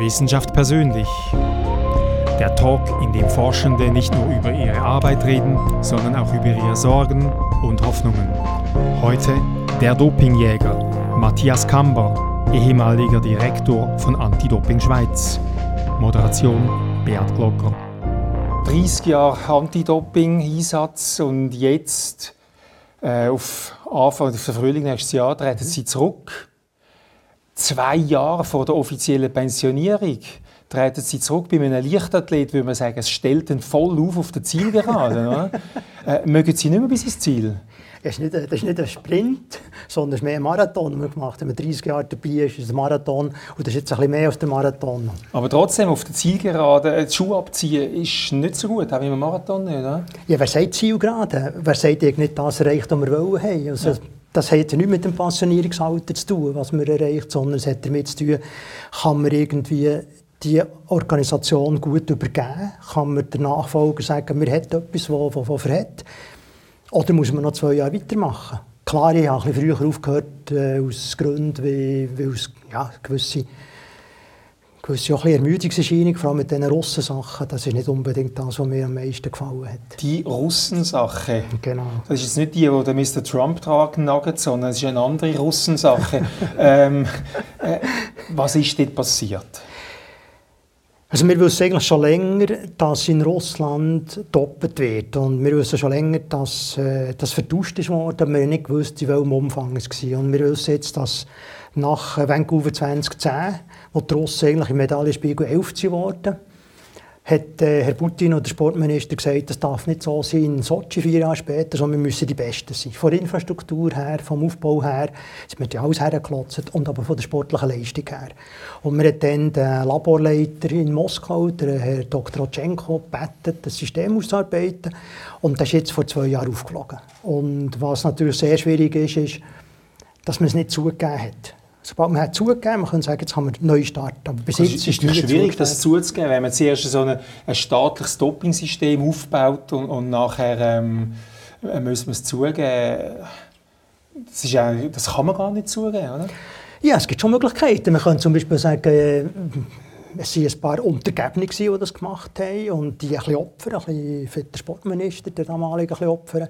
Wissenschaft persönlich. Der Talk, in dem Forschende nicht nur über ihre Arbeit reden, sondern auch über ihre Sorgen und Hoffnungen. Heute der Dopingjäger Matthias Kamber, ehemaliger Direktor von Anti-Doping Schweiz. Moderation Beat Glocker. 30 Jahre Anti-Doping-Einsatz und jetzt äh, auf Anfang des Frühling nächstes Jahr treten Sie zurück. Zwei Jahre vor der offiziellen Pensionierung treten Sie zurück bei einem Leichtathlet, würde man sagen, es stellt ihn voll auf auf der Zielgerade. äh, mögen Sie nicht mehr bis ins Ziel? Das ist, nicht, das ist nicht ein Sprint, sondern es ist mehr ein Marathon, den wir gemacht haben. Wenn man 30 Jahre dabei ist, ist es ein Marathon und das ist jetzt ein bisschen mehr als der Marathon. Aber trotzdem, auf der Zielgerade die Schuhe abziehen, ist nicht so gut, auch im Marathon nicht, oder? Ja, wer sagt Zielgerade? Wer sagt nicht das erreicht, was wir wollen haben? Also, ja. Das hat ja nichts mit dem Pensionierungsalter zu tun, was man erreicht, sondern es hat damit zu tun, kann man irgendwie die Organisation gut übergeben? Kann man der Nachfolger sagen, wir hätten etwas, das er hat? Oder muss man noch zwei Jahre weitermachen? Klar, ich habe ein bisschen früher aufgehört, äh, aus Gründen, wie, weil es ja, gewisse, gewisse auch ein Ermüdungserscheinung, vor allem mit diesen Russensachen, das ist nicht unbedingt das, was mir am meisten gefallen hat. Die Russensache? Genau. Das ist jetzt nicht die, die Mr. Trump tragen nagelt, sondern es ist eine andere Russensache. ähm, äh, was ist dort passiert? Also wir wissen eigentlich schon länger, dass in Russland doppelt wird. Und wir wissen schon länger, dass äh, das vertauscht ist worden, wir haben nicht gewusst, in welchem Umfang es war. Und wir wissen jetzt, dass nach Vancouver 2010, wo die Russen eigentlich im Medaillenspiegel 11 geworden hat äh, Herr Putin oder der Sportminister gesagt, das darf nicht so sein in Sochi vier Jahre später, sondern wir müssen die Besten sein. Von der Infrastruktur her, vom Aufbau her, sind wir ja alles hergeklotzt und aber von der sportlichen Leistung her. Und wir haben dann den Laborleiter in Moskau, der Herr Dr. Otschenko, gebeten, das System auszuarbeiten und das ist jetzt vor zwei Jahren aufgeflogen. Und was natürlich sehr schwierig ist, ist, dass man es nicht zugegeben hat. Sobald man hat zugegeben, man kann sagen, jetzt haben wir einen Neustart. Aber bis jetzt ist es schwierig, zugegeben. das zuzugeben, wenn man zuerst so eine, ein staatliches Doping-System aufbaut und, und nachher ähm, muss man es zugeben. Das, ist ja, das kann man gar nicht zugeben, oder? Ja, es gibt schon Möglichkeiten. Man kann zum Beispiel sagen, äh, es waren ein paar Untergebene, die das gemacht haben und die ein bisschen Opfer, ein bisschen für den Sportminister, der damalige, ein bisschen Opfer.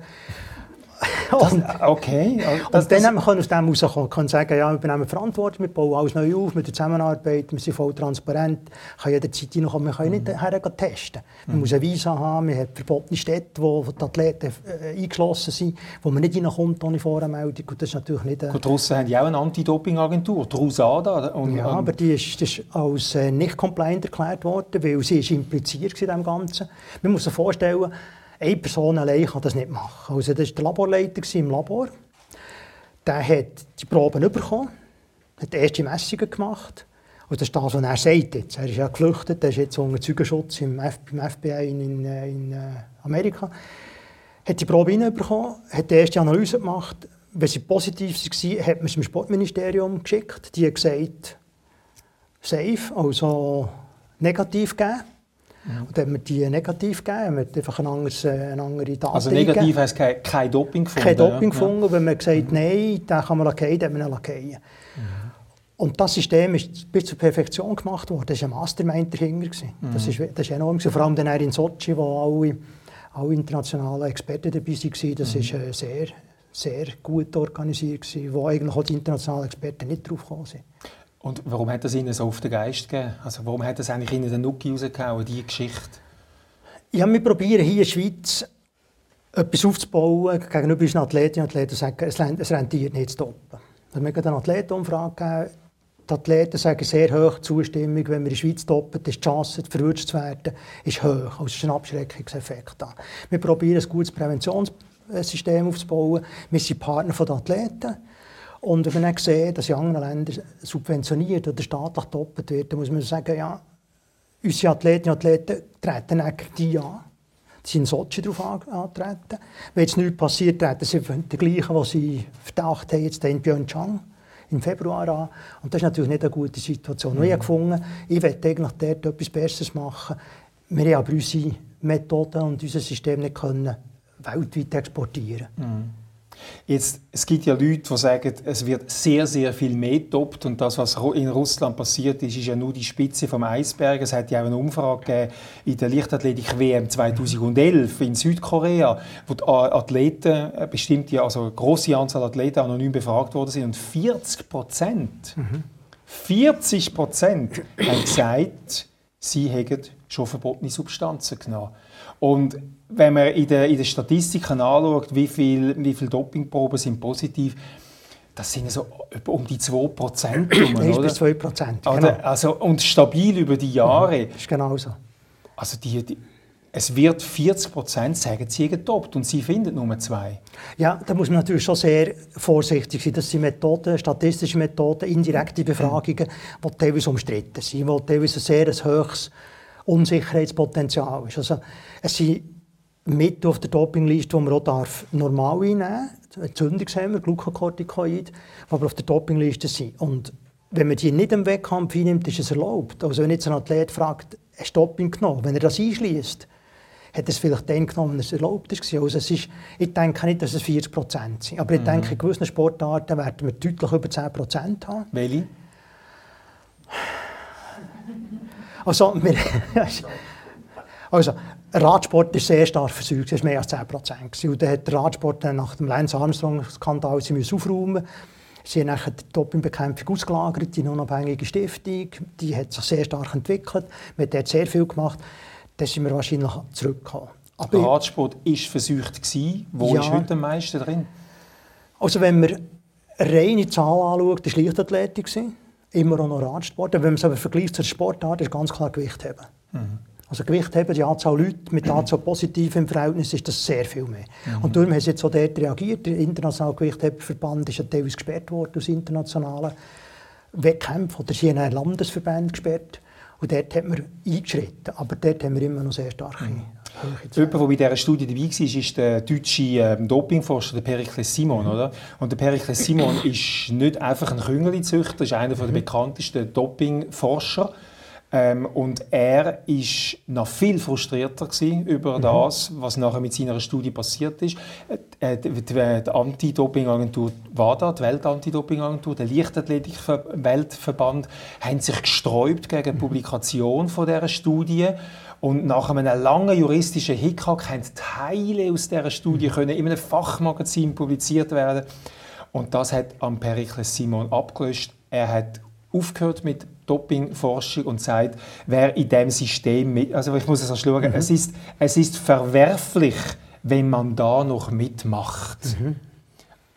und, okay. Das, und dann das, wir aus dem herauskommen, können sagen, ja, wir übernehmen Verantwortung, wir bauen alles neu auf, mit der Zusammenarbeit, wir sind voll transparent, kann jederzeit noch, wir können nicht mhm. hergehen testen. Man mhm. muss eine Visa haben, man hat verbotene Städte, wo die Athleten äh, eingeschlossen sind, wo man nicht reinkommt ohne Voranmeldung und das ist natürlich nicht... Äh, die Russen haben ja auch eine Anti-Doping-Agentur, die RUSADA. Und, ja, aber die ist, ist als äh, nicht compliant erklärt worden, weil sie ist impliziert in dem Ganzen. Man muss sich vorstellen, eine Person allein kann das nicht machen. Also das war der Laborleiter im Labor. Der hat die Proben bekommen, hat erste Messungen gemacht. Und das ist das, was er sagt jetzt. Er ist ja geflüchtet, er ist jetzt unter Zeugenschutz im FBI in, in, in äh, Amerika. Hat die Probe bekommen, hat die erste Analyse gemacht. Wenn sie positiv war, hat man es dem Sportministerium geschickt. Die haben gesagt, safe, also negativ gegeben. Und dann haben wir die negativ gegeben, wir einfach ein anderes, eine andere Daten Also negativ heisst kein, kein Doping gefunden? Kein Doping ja. gefunden, wenn man gesagt nein, den kann man lackieren, dann hat man lackieren. Mhm. Und das System ist bis zur Perfektion gemacht worden. Das war ein Mastermind dahinter. Mhm. Das, ist, das ist enorm. Vor allem dann in Sochi, wo alle, alle internationalen Experten dabei waren. Das mhm. ist äh, sehr, sehr gut organisiert, wo eigentlich auch die internationalen Experten nicht drauf gekommen sind. Und warum hat das Ihnen so auf den Geist gegeben? Also warum hat das eigentlich Ihnen den Nuki rausgehauen, diese Geschichte? Ja, wir probieren hier in der Schweiz etwas aufzubauen gegenüber unseren Athletinnen und Athleten sagen, es rentiert nicht zu toppen. Wir haben eine Athletenumfrage gegeben. Die Athleten sagen sehr hoch Zustimmung, wenn wir in der Schweiz toppen, ist die Chance, verwünscht zu werden, ist hoch. Also es ist ein Abschreckungseffekt da. Wir probieren ein gutes Präventionssystem aufzubauen. Wir sind Partner der Athleten. Und wenn man dann sieht, dass in anderen Ländern subventioniert oder staatlich doppelt wird, dann muss man sagen, ja, unsere Athletinnen und Athleten treten eigentlich die an. Sie sind in Sochi darauf antreten. Wenn jetzt nichts passiert, treten sie die gleichen, die sie Verdacht haben, jetzt in Pyeongchang im Februar an. Und das ist natürlich nicht eine gute Situation. Mhm. Ich habe gefunden, ich möchte eigentlich dort etwas Besseres machen. Wir haben aber unsere Methoden und unser System nicht können weltweit exportieren mhm. Jetzt, es gibt ja Leute, die sagen, es wird sehr, sehr viel mehr getoppt und das, was in Russland passiert ist, ist ja nur die Spitze vom Eisberg. Es hat ja auch eine Umfrage gegeben in der Leichtathletik-WM 2011 in Südkorea, wo die Athleten, äh, bestimmte, also eine grosse Anzahl Athleten anonym befragt worden sind und 40 Prozent, mhm. 40 Prozent haben gesagt, sie hätten schon verbotene Substanzen genommen. Und wenn man in den, in den Statistiken anschaut, wie viele wie viel Dopingproben sind positiv, das sind so um die 2 Prozent. 1 bis 2 Prozent, genau. Also, und stabil über die Jahre. Das ist genau so. Also die, die, es wird 40 Prozent sagen, sie getoppt und sie finden nur zwei. Ja, da muss man natürlich schon sehr vorsichtig sein. Das sind Methoden, statistische Methoden, indirekte Befragungen, die teilweise umstritten sind, die teilweise ein sehr hohes Unsicherheitspotenzial ist. Also, es sind mit auf der Dopingliste, die man auch darf, normal einnehmen darf. Entzündungshemmer, Glukokortikoid, die aber auf der Dopingliste sind. Und wenn man die nicht im Wettkampf einnimmt, ist es erlaubt. Also wenn jetzt ein Athlet fragt, hast du Doping genommen? Wenn er das einschließt, hat er es vielleicht dann genommen, wenn es erlaubt war. Also es ist, ich denke nicht, dass es 40 Prozent sind. Aber ich mhm. denke, in gewissen Sportarten werden wir deutlich über 10 Prozent haben. Welche? Also, wir, also Radsport ist sehr stark versäumt, es war mehr als 10 Prozent. Und dann hat der Radsport nach dem Lance Armstrong-Skandal aufräumen Sie haben nachher die Dopingbekämpfung ausgelagert in unabhängige Stiftung. Die hat sich sehr stark entwickelt. Man hat dort sehr viel gemacht. Dann sind wir wahrscheinlich zurückgekommen. Aber der Radsport war versucht. Wo ja, ist heute am meisten drin? Also wenn man reine Zahl anschaut, war Leichtathletik. Immer noch Radsport. Wenn man es aber vergleicht zur Sportart, ist ganz klar Gewicht haben. Mhm. Also Gewicht haben, die Anzahl Leute mit der Anzahl positiv im Verhältnis ist das sehr viel mehr. Mhm. Und darum haben sie jetzt auch dort reagiert. Der internationale Gewichtheberverband ist ja teilweise gesperrt worden aus internationalen Wettkämpfen oder sie haben einen Landesverband gesperrt. Und dort hat man eingeschritten. Aber dort haben wir immer noch sehr starke mhm. Jemand, der bei dieser Studie dabei war, ist der deutsche ähm, Dopingforscher der Perikles Simon. Oder? Und der Perikles Simon ist nicht einfach ein Küngeli-Züchter, ist einer der mhm. bekanntesten Dopingforscher. Ähm, und er ist noch viel frustrierter über mhm. das, was nachher mit seiner Studie passiert ist. Äh, die, die, die Anti-Doping-Agentur WADA, die Welt-Anti-Doping-Agentur, der Leichtathletik-Weltverband, haben sich gesträubt gegen die mhm. Publikation von dieser Studie. Und nach einem langen juristischen Hickhack können Teile aus dieser Studie mhm. können in einem Fachmagazin publiziert werden. Und das hat am Perikles Simon abgelöst. Er hat aufgehört mit Dopingforschung und sagt, wer in dem System mit, also ich muss es erst schauen, mhm. es, ist, es ist verwerflich, wenn man da noch mitmacht. Mhm.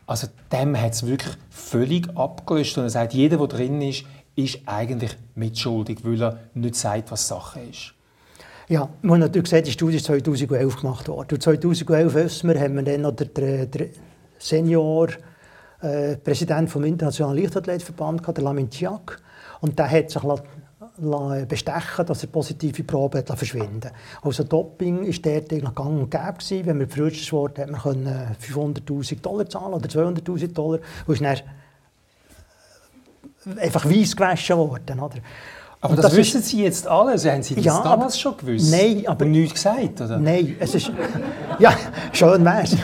Also dem hat es wirklich völlig abgelöst und er sagt, jeder, der drin ist, ist eigentlich mitschuldig, weil er nicht sagt, was Sache ist. Ja, man hat natürlich gesagt, die Studie ist 2011 gemacht worden. Und 2011 wissen wir, haben wir dann noch den, den Senior äh, Präsident vom Internationalen Leichtathletverband, der Lamin Chiak. Und der hat sich bestechen, dass er positive Proben verschwinden Also Doping war dort eigentlich gang und gäbe. Gewesen. Wenn man frühestens wurde, hat man 500'000 Dollar zahlen oder 200'000 Dollar. Und ist dann einfach weiss gewaschen worden. Oder? Aber das, das, wissen Sie jetzt alle? Sie haben Sie das ja, damals aber, schon gewusst? Nein, aber... Und nichts gesagt, oder? Nein, es ist... ja, schön wär's.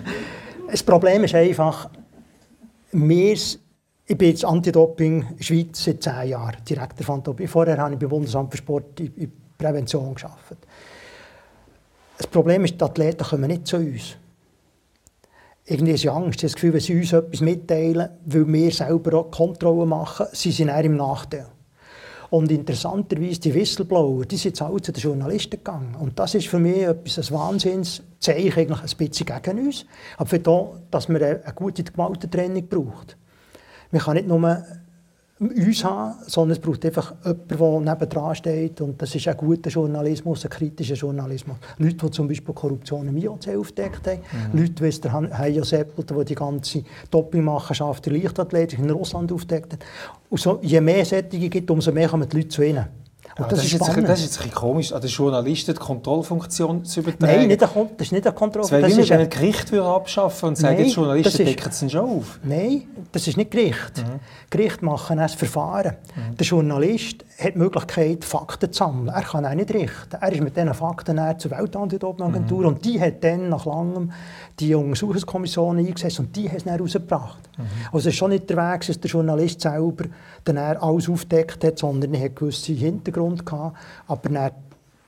das Problem ist einfach, wir ich bin jetzt Anti-Doping Schweiz seit zehn Jahren, Direktor von Doping. Vorher habe ich beim Bundesamt für Sport in Prävention gearbeitet. Das Problem ist, die Athleten kommen nicht zu uns. Irgendwie ist Angst, das Gefühl, wenn sie uns etwas mitteilen, weil wir selber auch Kontrollen machen, sie sind eher im Nachteil. Und interessanterweise, die Whistleblower, die sind jetzt alle zu den Journalisten gegangen. Und das ist für mich etwas, ein Wahnsinnszeichen, eigentlich ein bisschen gegen uns. Aber für das, dass man eine gute Gewaltentrennung braucht. Man kann nicht nur uns haben, sondern es braucht einfach jemanden, der nebendran steht. Und das ist ein guter Journalismus, ein kritischer Journalismus. Leute, die zum Beispiel Korruption im IOC aufgedeckt haben. Mhm. Leute, wie der Seppelt, die die ganze Dopingmachenschaft der Leichtathletik in Russland aufdeckt hat. Und so, je mehr Sättige gibt, umso mehr kommen die Leute zu ihnen. Und das, das, ist jetzt, ein- das ist jetzt komisch, an den Journalisten die Kontrollfunktion zu übertragen. Nein, nicht eine, das ist nicht eine Kontrolle. Das wäre wie wenn ein- Gericht würde abschaffen und sagen, jetzt Journalisten decken es schon auf. Nein, das ist nicht Gericht. Mhm. Gericht machen ein Verfahren. Der Journalist hat die Möglichkeit, Fakten zu sammeln. Er kann auch nicht richten. Er ist mit diesen Fakten zur Weltantidopingagentur Mhm. und die hat dann nach langem die Untersuchungskommission eingesetzt und die hat es dann rausgebracht. Mhm. Also es ist schon nicht der Weg, dass der Journalist selber dann alles aufdeckt hat, sondern er hat gewisse Hintergrund gehabt. Aber dann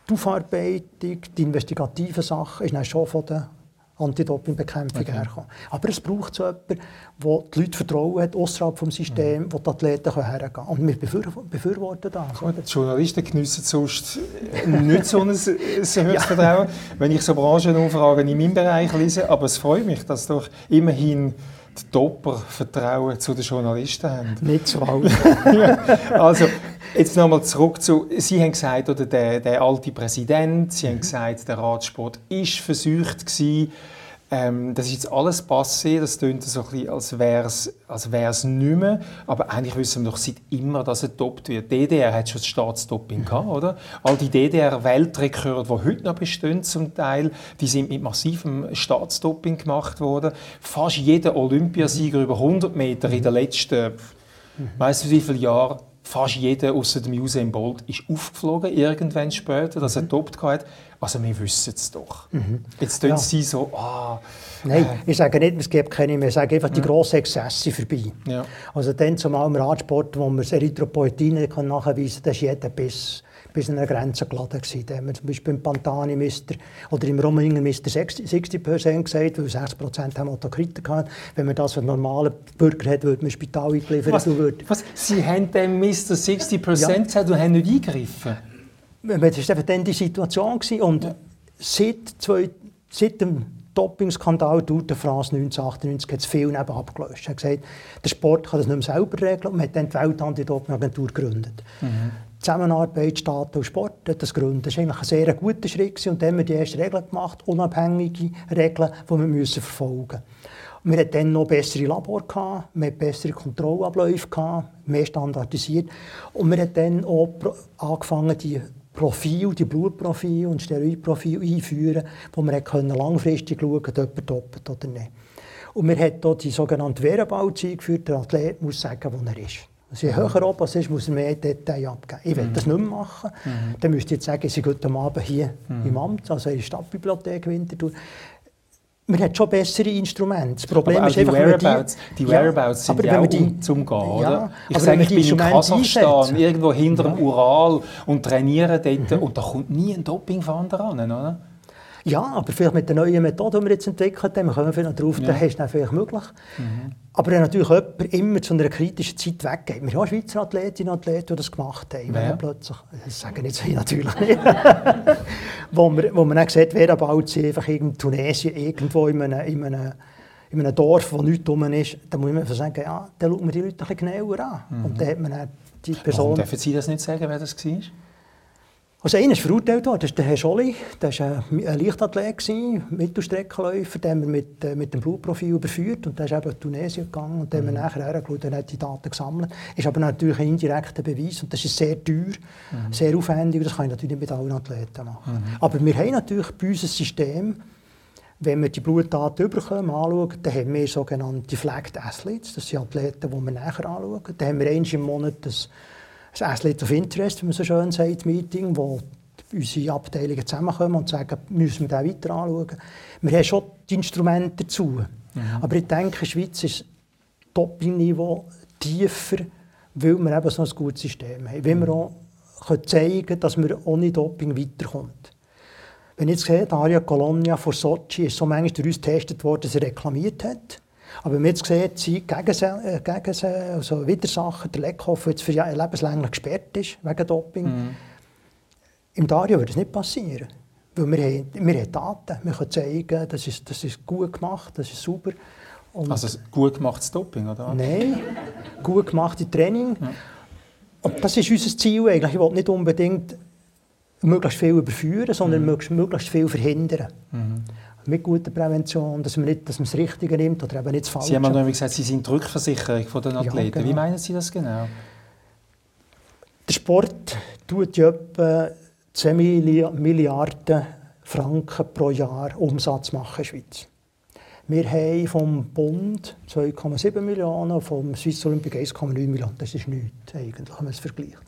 die Aufarbeitung, die investigativen Sachen, ist dann schon von der Anti-Doping-Bekämpfung hergekommen. Aber es braucht so jemanden, der die Leute Vertrauen hat, außerhalb des Systems, wo die Athleten hergehen können. Und wir befür befürworten das. Gut, die Journalisten geniessen sonst nicht so ein, ein höheres Vertrauen, wenn ich so Branchenumfragen in meinem Bereich lese. Aber es freut mich, dass doch immerhin die Topper Vertrauen zu den Journalisten haben. Nicht zu alt. Also, jetzt nochmal zurück zu, Sie haben gesagt, oder der, der alte Präsident, Sie haben gesagt, der Radsport ist versucht gewesen. Ähm, das ist jetzt alles passé, das klingt so ein bisschen, als wäre es als wär's nicht mehr. Aber eigentlich wissen wir doch seit immer, dass er getoppt wird. Die DDR hat schon das Staatsdoping gehabt, oder? All die DDR-Weltrekorde, die heute noch bestehen zum Teil, die sind mit massivem Staatsdoping gemacht worden. Fast jeder Olympiasieger über 100 Meter in den letzten weißt du wie viele Jahre fast jeder außer dem Usain Bolt ist aufgeflogen irgendwann später, dass er getoppt hat. Also wir wissen es doch. Jetzt tun Ja. sie so, ah, Nein, ich sage nicht, es gibt keine mehr. Ich sage einfach, die grossen Exzesse vorbei. Ja. Also dann zumal im Radsport, wo man das Erythropoetin nachweisen kann, da ist jeder bis, bis an eine Grenze geladen gewesen. Da haben wir zum Beispiel im Pantani Mister oder im Rominger Mister 60 60% gesagt, weil 60% haben Autokriten gehabt. Wenn man das für einen normalen Bürger hat, würde man ins Spital eingeliefert. was, würde- was, Sie haben dem Mr. 60% Ja. gesagt und haben nicht eingegriffen. Das war einfach dann die Situation. Gewesen. Und seit, zwei, seit dem Dopingskandal Tour de France 1998 hat es viel neben abgelöst. Er hat gesagt, der Sport kann das nicht mehr selber regeln und man hat dann die Weltantidopingagentur gegründet. Zusammenarbeit Staat und Sport das gegründet. Das war eigentlich ein sehr guter Schritt und dann haben wir die ersten Regeln gemacht, unabhängige Regeln, die wir müssen verfolgen müssen. Wir hatten dann noch bessere Labor, gehabt, wir hatten bessere Kontrollabläufe, gehabt, mehr standardisiert. Und wir haben dann auch angefangen, die Profil, die Blutprofile und Steroidprofile einzuführen, wo können langfristig schauen können, ob er doppelt oder nicht. Und wir haben hier die sogenannte Wehrbaut eingeführt. Der Athlet muss sagen, wo er ist. Also je höher oben es ist, muss er mehr Details abgeben. Ich will das nicht mehr machen. Dann müsst ihr jetzt sagen, ich bin heute Abend hier im Amt, also in der Stadtbibliothek Winterthur. Man hat schon bessere Instrumente. Das Problem Aber ist die einfach, man Whereabouts, die Whereabouts sind aber ja auch man die- um, zum Gehen, Ja, oder? Ich sage, man ich die bin in Kasachstan, einsetzt. irgendwo hinter dem Ja. Mhm. Ural und trainiere dort und da kommt nie ein Dopingfahnder ran, oder? Ja, aber vielleicht mit der neuen Methode, die wir jetzt entwickelt haben, wir kommen vielleicht darauf, Ja. dann ist das vielleicht möglich. Aber wenn natürlich jemand immer zu einer kritischen Zeit weggeht, wir haben Schweizer Athletinnen und Athleten, die das gemacht haben, er plötzlich, das sagen jetzt ich natürlich nicht, wo, man, wo man dann sieht, wer baut sie einfach in Tunesien irgendwo in einem, in einem, in einem Dorf, wo nichts rum ist, dann muss man sagen, ja, dann schaut man die Leute ein bisschen genauer an. Und dann hat man dann die Warum Person... dürfen Sie das nicht sagen, wer das war? Also einer ist verurteilt worden, das ist der Herr Scholli. Das war ein ein Leichtathlet, Mittelstreckenläufer, den wir mit, äh, mit dem Blutprofil überführt und der ist eben in Tunesien gegangen und dann haben wir nachher hergeschaut und hat die Daten gesammelt. Ist aber natürlich ein indirekter Beweis und das ist sehr teuer, sehr aufwendig das kann ich natürlich nicht mit allen Athleten machen. Aber wir haben natürlich bei uns ein System, wenn wir die Blutdaten bekommen, anschauen, dann haben wir sogenannte Flagged Athletes. Das sind Athleten, die wir nachher anschauen. Dann haben wir einmal im Monat das, das Athlete of Interest, wie man so schön sagt, Meeting, wo unsere Abteilungen zusammenkommen und sagen, müssen wir den weiter anschauen. Wir haben schon die Instrumente dazu. Aber ich denke, in Schweiz ist das Top-Niveau tiefer, weil wir eben so ein gutes System haben. Weil wir auch können zeigen können, dass man ohne Doping weiterkommt. Wenn ich jetzt sehe, Daria Colonia vor Sochi ist so manchmal durch uns getestet worden, dass er reklamiert hat. Aber man jetzt sieht, sie gegen, äh, gegen also Widersacher, der Leckhoff, jetzt für ja- lebenslänglich gesperrt ist wegen Doping, im Dario würde es nicht passieren. Weil wir haben, wir haben Daten, wir können zeigen, das ist, das ist gut gemacht, das ist super. Und Also gut gemachtes Doping, oder? Nein, gut gemachte Training. Und das ist unser Ziel eigentlich. Ich will nicht unbedingt möglichst viel überführen, sondern möglichst, möglichst viel verhindern. Mit guter Prävention, dass man, nicht, dass man das Richtige nimmt oder eben nicht das Falsche. Sie haben ja gesagt, Sie sind die Rückversicherung von den Ja, Athleten. genau. Wie meinen Sie das genau? Der Sport tut ja etwa 2 Milliarden Franken pro Jahr Umsatz machen in der Schweiz. Wir haben vom Bund 2,7 Millionen, vom Swiss Olympic 1,9 Millionen. Das ist nichts, eigentlich, wenn man es vergleicht.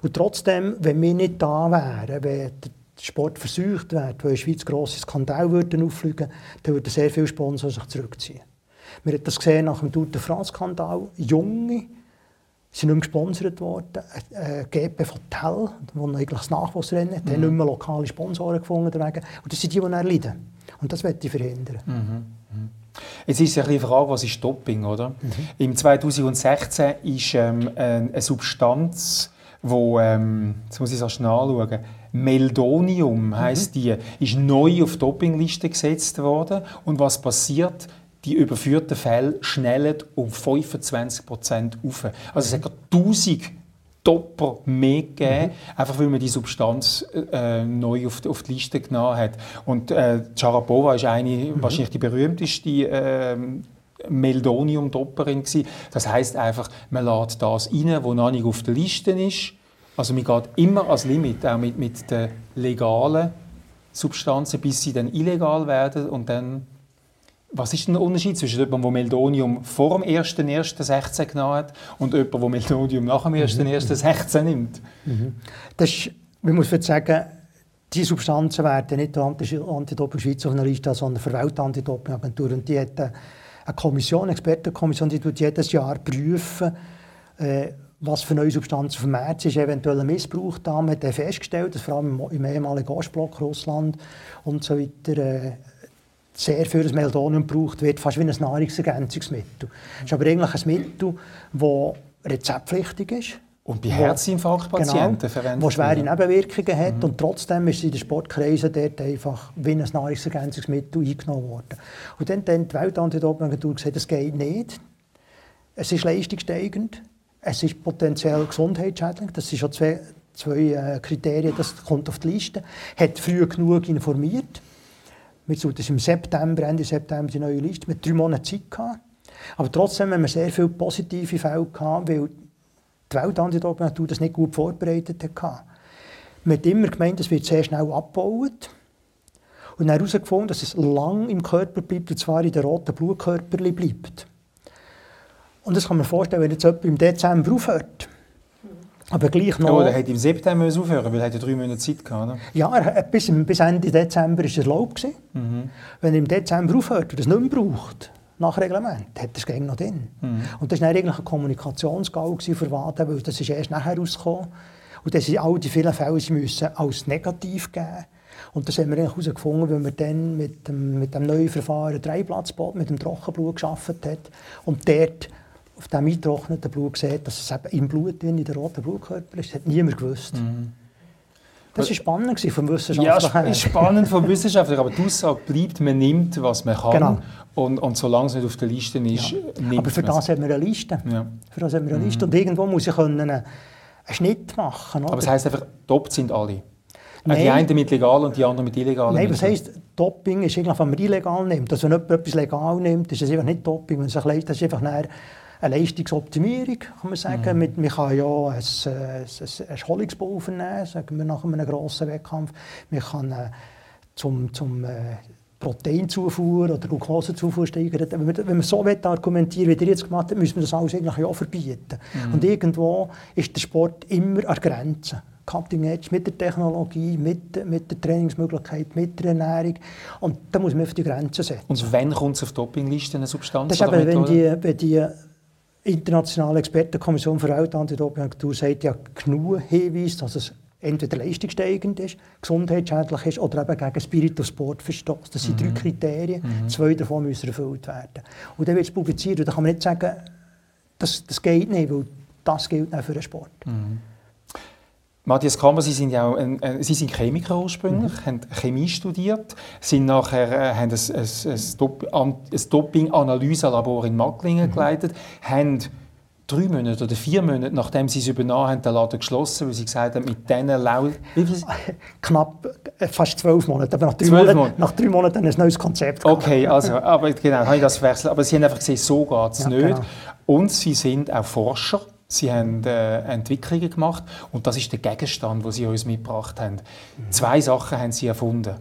Und trotzdem, wenn wir nicht da wären, wenn der Sport versucht wird, weil in der Schweiz grosse Skandale würden auffliegen, dann würden sehr viele Sponsoren sich zurückziehen. Wir haben das gesehen nach dem Tour de France-Skandal. Junge sind nicht mehr gesponsert worden. Äh, GP Hotel, wo eigentlich das Nachwuchsrennen hat, mhm. haben nicht mehr lokale Sponsoren gefunden. Und das sind die, die leiden. Und das möchte ich verhindern. Mhm. Mhm. Jetzt ist ja die Frage, was ist Doping, oder? Mhm. Im 2016 ist ähm, eine Substanz, wo, ähm, jetzt muss ich es nachschauen, Meldonium heißt mhm. die, ist neu auf die Dopingliste gesetzt worden. Und was passiert? Die überführten Fälle schnellen um 25 Prozent auf. Also es hat 1000 Dopper mehr gegeben, mhm. einfach weil man die Substanz äh, neu auf, auf, die Liste genommen hat. Und äh, Sharapova ist eine, mhm. wahrscheinlich die berühmteste äh, Meldonium-Dopperin Das heißt einfach, man lädt das rein, was noch nicht auf der Liste ist also man geht immer als Limit, auch mit, mit den legalen Substanzen, bis sie dann illegal werden und dann was ist denn der Unterschied zwischen jemandem, der Meldonium vor dem 1.1.16 genommen hat und jemandem, der Meldonium nach dem 1.1.16 nimmt? Mhm. Das ist, man muss sagen, diese Substanzen werden nicht der Anti-Doping Schweiz auf einer Liste, sondern für die Weltantidopingagentur. Und die hat eine Kommission, eine Expertenkommission, die jedes Jahr prüfen, äh, was für neue Substanzen März ist, eventuell ein Missbrauch da. Man hat festgestellt, dass vor allem im ehemaligen Ostblock, Russland und so weiter, äh, sehr viel das Meldonium gebraucht wird, fast wie ein Nahrungsergänzungsmittel. Es ist aber eigentlich ein Mittel, das rezeptpflichtig ist. Und bei Herzinfarktpatienten genau, verwendet Wo schwere Nebenwirkungen hat. Mhm. Und trotzdem ist in den Sportkreisen dort einfach wie ein Nahrungsergänzungsmittel eingenommen worden. Und dann hat die Weltantidopingagentur gesagt, das geht nicht. Es ist leistungssteigend. Es ist potenziell gesundheitsschädlich. Das sind schon zwei, zwei äh, Kriterien, das kommt auf die Liste. Hat früh genug informiert. Wir sollten im September, Ende September die neue Liste mit drei Monaten Zeit gehabt. Aber trotzdem haben wir sehr viele positive Fälle gehabt, weil die Weltantidopingagentur das nicht gut vorbereitet hat. Man hat immer gemeint, es wird sehr schnell abgebaut. Und dann herausgefunden, dass es lang im Körper bleibt, und zwar in den roten Blutkörperchen bleibt. Und das kann man vorstellen, wenn jetzt jemand im Dezember aufhört. Aber gleich noch... Ja, er hätte im September aufhören weil er drei Monate Zeit gehabt oder? Ja, bis, bis Ende Dezember war es erlaubt. Mhm. Wenn er im Dezember aufhört und es nicht mehr braucht, nach Reglement, hat er es noch drin. Mhm. Und das war eigentlich ein Kommunikationsgau für WADA, weil das ist erst nachher rausgekommen. Und das sind all die vielen Fälle, sie müssen als negativ geben. Und das haben wir herausgefunden, weil wir dann mit dem, mit dem neuen Verfahren Dreiplatzboot, mit dem Trockenblut geschaffen hat. Und dort auf dem eingetrockneten Blut sieht, dass es eben im Blut drin, in den roten Blutkörper ist. Das hat niemand gewusst. Mhm. Das war spannend vom Wissenschaftler. Ja, ist spannend vom Wissenschaftler, aber die Aussage bleibt, man nimmt, was man kann. Genau. Und, und solange es nicht auf der Liste ist, ja. nimmt Aber für das haben wir eine Liste. Ja. Für das haben wir eine Liste. Mhm. Und irgendwo muss ich einen, einen Schnitt machen. Oder? Aber das heisst einfach, top sind alle? Nein. Die einen mit legal und die anderen mit illegal. Nein, was heisst, Doping ist eigentlich, wenn man illegal nimmt. Also wenn jemand etwas legal nimmt, ist es einfach nicht. Wenn es das ist einfach eine Leistungsoptimierung, kann man sagen. Mhm. Mit, man kann ja ein, ein, ein vernehmen, sagen wir nach einem grossen Wettkampf. Man kann äh, zum, zum äh, Proteinzufuhr oder Glukosezufuhr steigern. Wenn man, wenn man so argumentieren wie ihr jetzt gemacht habt, müssen wir das alles eigentlich auch verbieten. Mhm. Und irgendwo ist der Sport immer an Grenzen. Cutting Edge mit der Technologie, mit, mit der Trainingsmöglichkeit, mit der Ernährung. Und da muss man auf die Grenzen setzen. Und wann kommt es auf die Dopingliste, eine Substanz? Das ist eben, wenn die, wenn die internationale Expertenkommission für Weltantidopingagentur sagt ja genug Hinweise, dass es entweder leistungssteigend ist, gesundheitsschädlich ist oder eben gegen Spirit of Sport verstößt. Das sind mhm. drei Kriterien, mhm. zwei davon müssen erfüllt werden. Und dann wird es publiziert und dann kann man nicht sagen, das, das geht nicht, weil das gilt nicht für den Sport. Mhm. Matthias Kammer, Sie sind ja auch ein, äh, Sie sind Chemiker ursprünglich, mhm. haben Chemie studiert, sind nachher äh, haben ein, ein, ein, ein Doping-Analyselabor in Macklingen mhm. geleitet, haben drei Monate oder vier Monate, nachdem sie es übernommen haben, den Laden geschlossen, weil sie gesagt haben, mit diesen Lau... Knapp, äh, fast zwölf Monate. Aber nach drei, Monaten, Monate. nach drei Monaten ein neues Konzept. Okay, also, aber genau, habe ich das verwechselt. Aber sie haben einfach gesehen, so geht es ja, nicht. Genau. Und sie sind auch Forscher Sie haben äh, Entwicklungen gemacht und das ist der Gegenstand, den Sie uns mitgebracht haben. Mhm. Zwei Sachen haben Sie erfunden.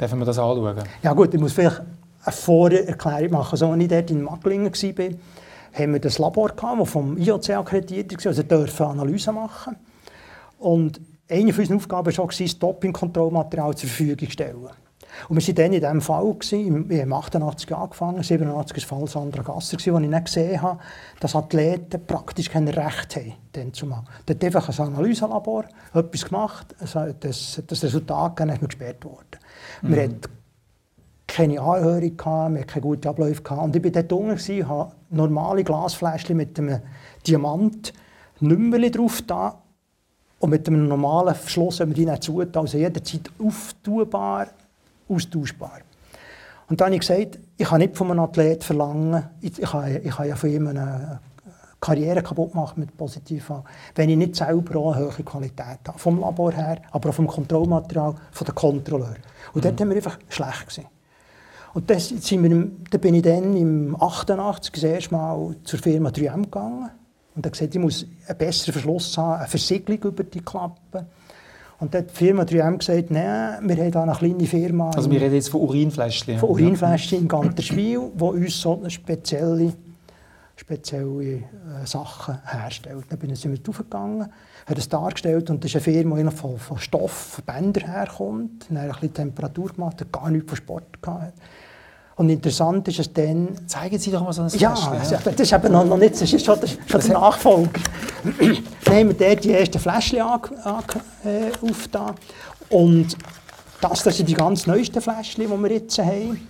Dürfen wir das anschauen? Ja gut, ich muss vielleicht eine Vorerklärung machen. Also, als ich dort in Macklingen war, haben wir das Labor, gehabt, das vom IOC akkreditiert war, also dürfen Analysen machen. Und eine unserer Aufgaben war das Doping-Kontrollmaterial zur Verfügung zu stellen. Und wir waren dann in diesem Fall, gewesen, wir haben 88 angefangen, 87 war Fall Sandra Gasser, wo ich nicht gesehen habe, dass Athleten praktisch kein Recht haben. Dann zumal. Dort einfach ein Analyselabor, etwas gemacht, das, das Resultat gegeben, ist mir gesperrt worden. Mhm. Wir hatten keine Anhörung, gehabt, wir hatten keine guten Abläufe. Gehabt. Und ich war dort unten, habe normale Glasfläschchen mit einem Diamant Nummerli drauf da und mit einem normalen Verschluss haben wir die nicht zugetan, also jederzeit auftubar austauschbar. Und dann habe ich gesagt, ich kann nicht von einem Athleten verlangen, ich, ich, kann, ich kann ja von ihm eine Karriere kaputt machen mit Positiva, wenn ich nicht selber auch eine hohe Qualität habe. Vom Labor her, aber auch vom Kontrollmaterial, von den Kontrolleuren. Und mhm. dort waren wir einfach schlecht. Gewesen. Und das sind wir, da bin ich dann im 88 das erste Mal zur Firma 3M gegangen und habe gesagt, ich muss einen besseren Verschluss haben, eine Versiegelung über die Klappe. Und dann hat die Firma 3M gesagt, nein, wir haben hier eine kleine Firma. Also wir reden jetzt von Urinfläschchen? Von Urinfläschchen in Ganterschwil, die uns so spezielle, spezielle äh, Sachen herstellt. Dann sind wir draufgegangen, haben es dargestellt und das ist eine Firma, die von, von Stoff, von Bändern herkommt. Dann haben ein bisschen Temperatur gemacht, hat gar nichts von Sport gehabt. Und interessant ist es dann... Zeigen Sie doch mal so ein Ja, ja. das ist eben noch, noch nicht, das ist schon, das, schon der Nachfolger. dann haben wir dort die ersten Fläschchen äh, aufgetan. Und das, das sind die ganz neuesten Fläschchen, die wir jetzt haben.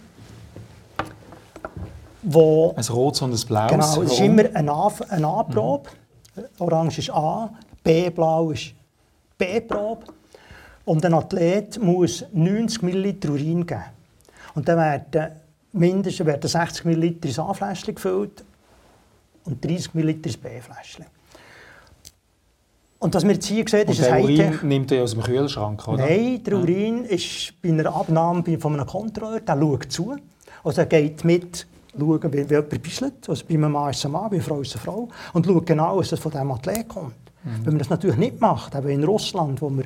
Wo, ein rotes und ein blaues. Genau, es ist immer eine A-Probe. Mhm. Orange ist A, B-Blau ist B-Probe. Und ein Athlet muss 90 ml Urin geben. Und dann werden mindestens werden 60 ml ins A-Fläschchen gefüllt und 30 ml ins B-Fläschchen. Und was wir jetzt hier sehen, ist ein Urin nimmt er aus dem Kühlschrank, oder? Nein, der Urin ist bei einer Abnahme von einem Kontrolleur, der schaut zu. Also er geht mit, schauen, wie, wie jemand bisselt. Also bei einem Mann ist es ein Mann, bei einer Frau ist es eine Frau. Und schaut genau, was von diesem Athlet kommt. Mhm. Wenn man das natürlich nicht macht, eben in Russland, wo wir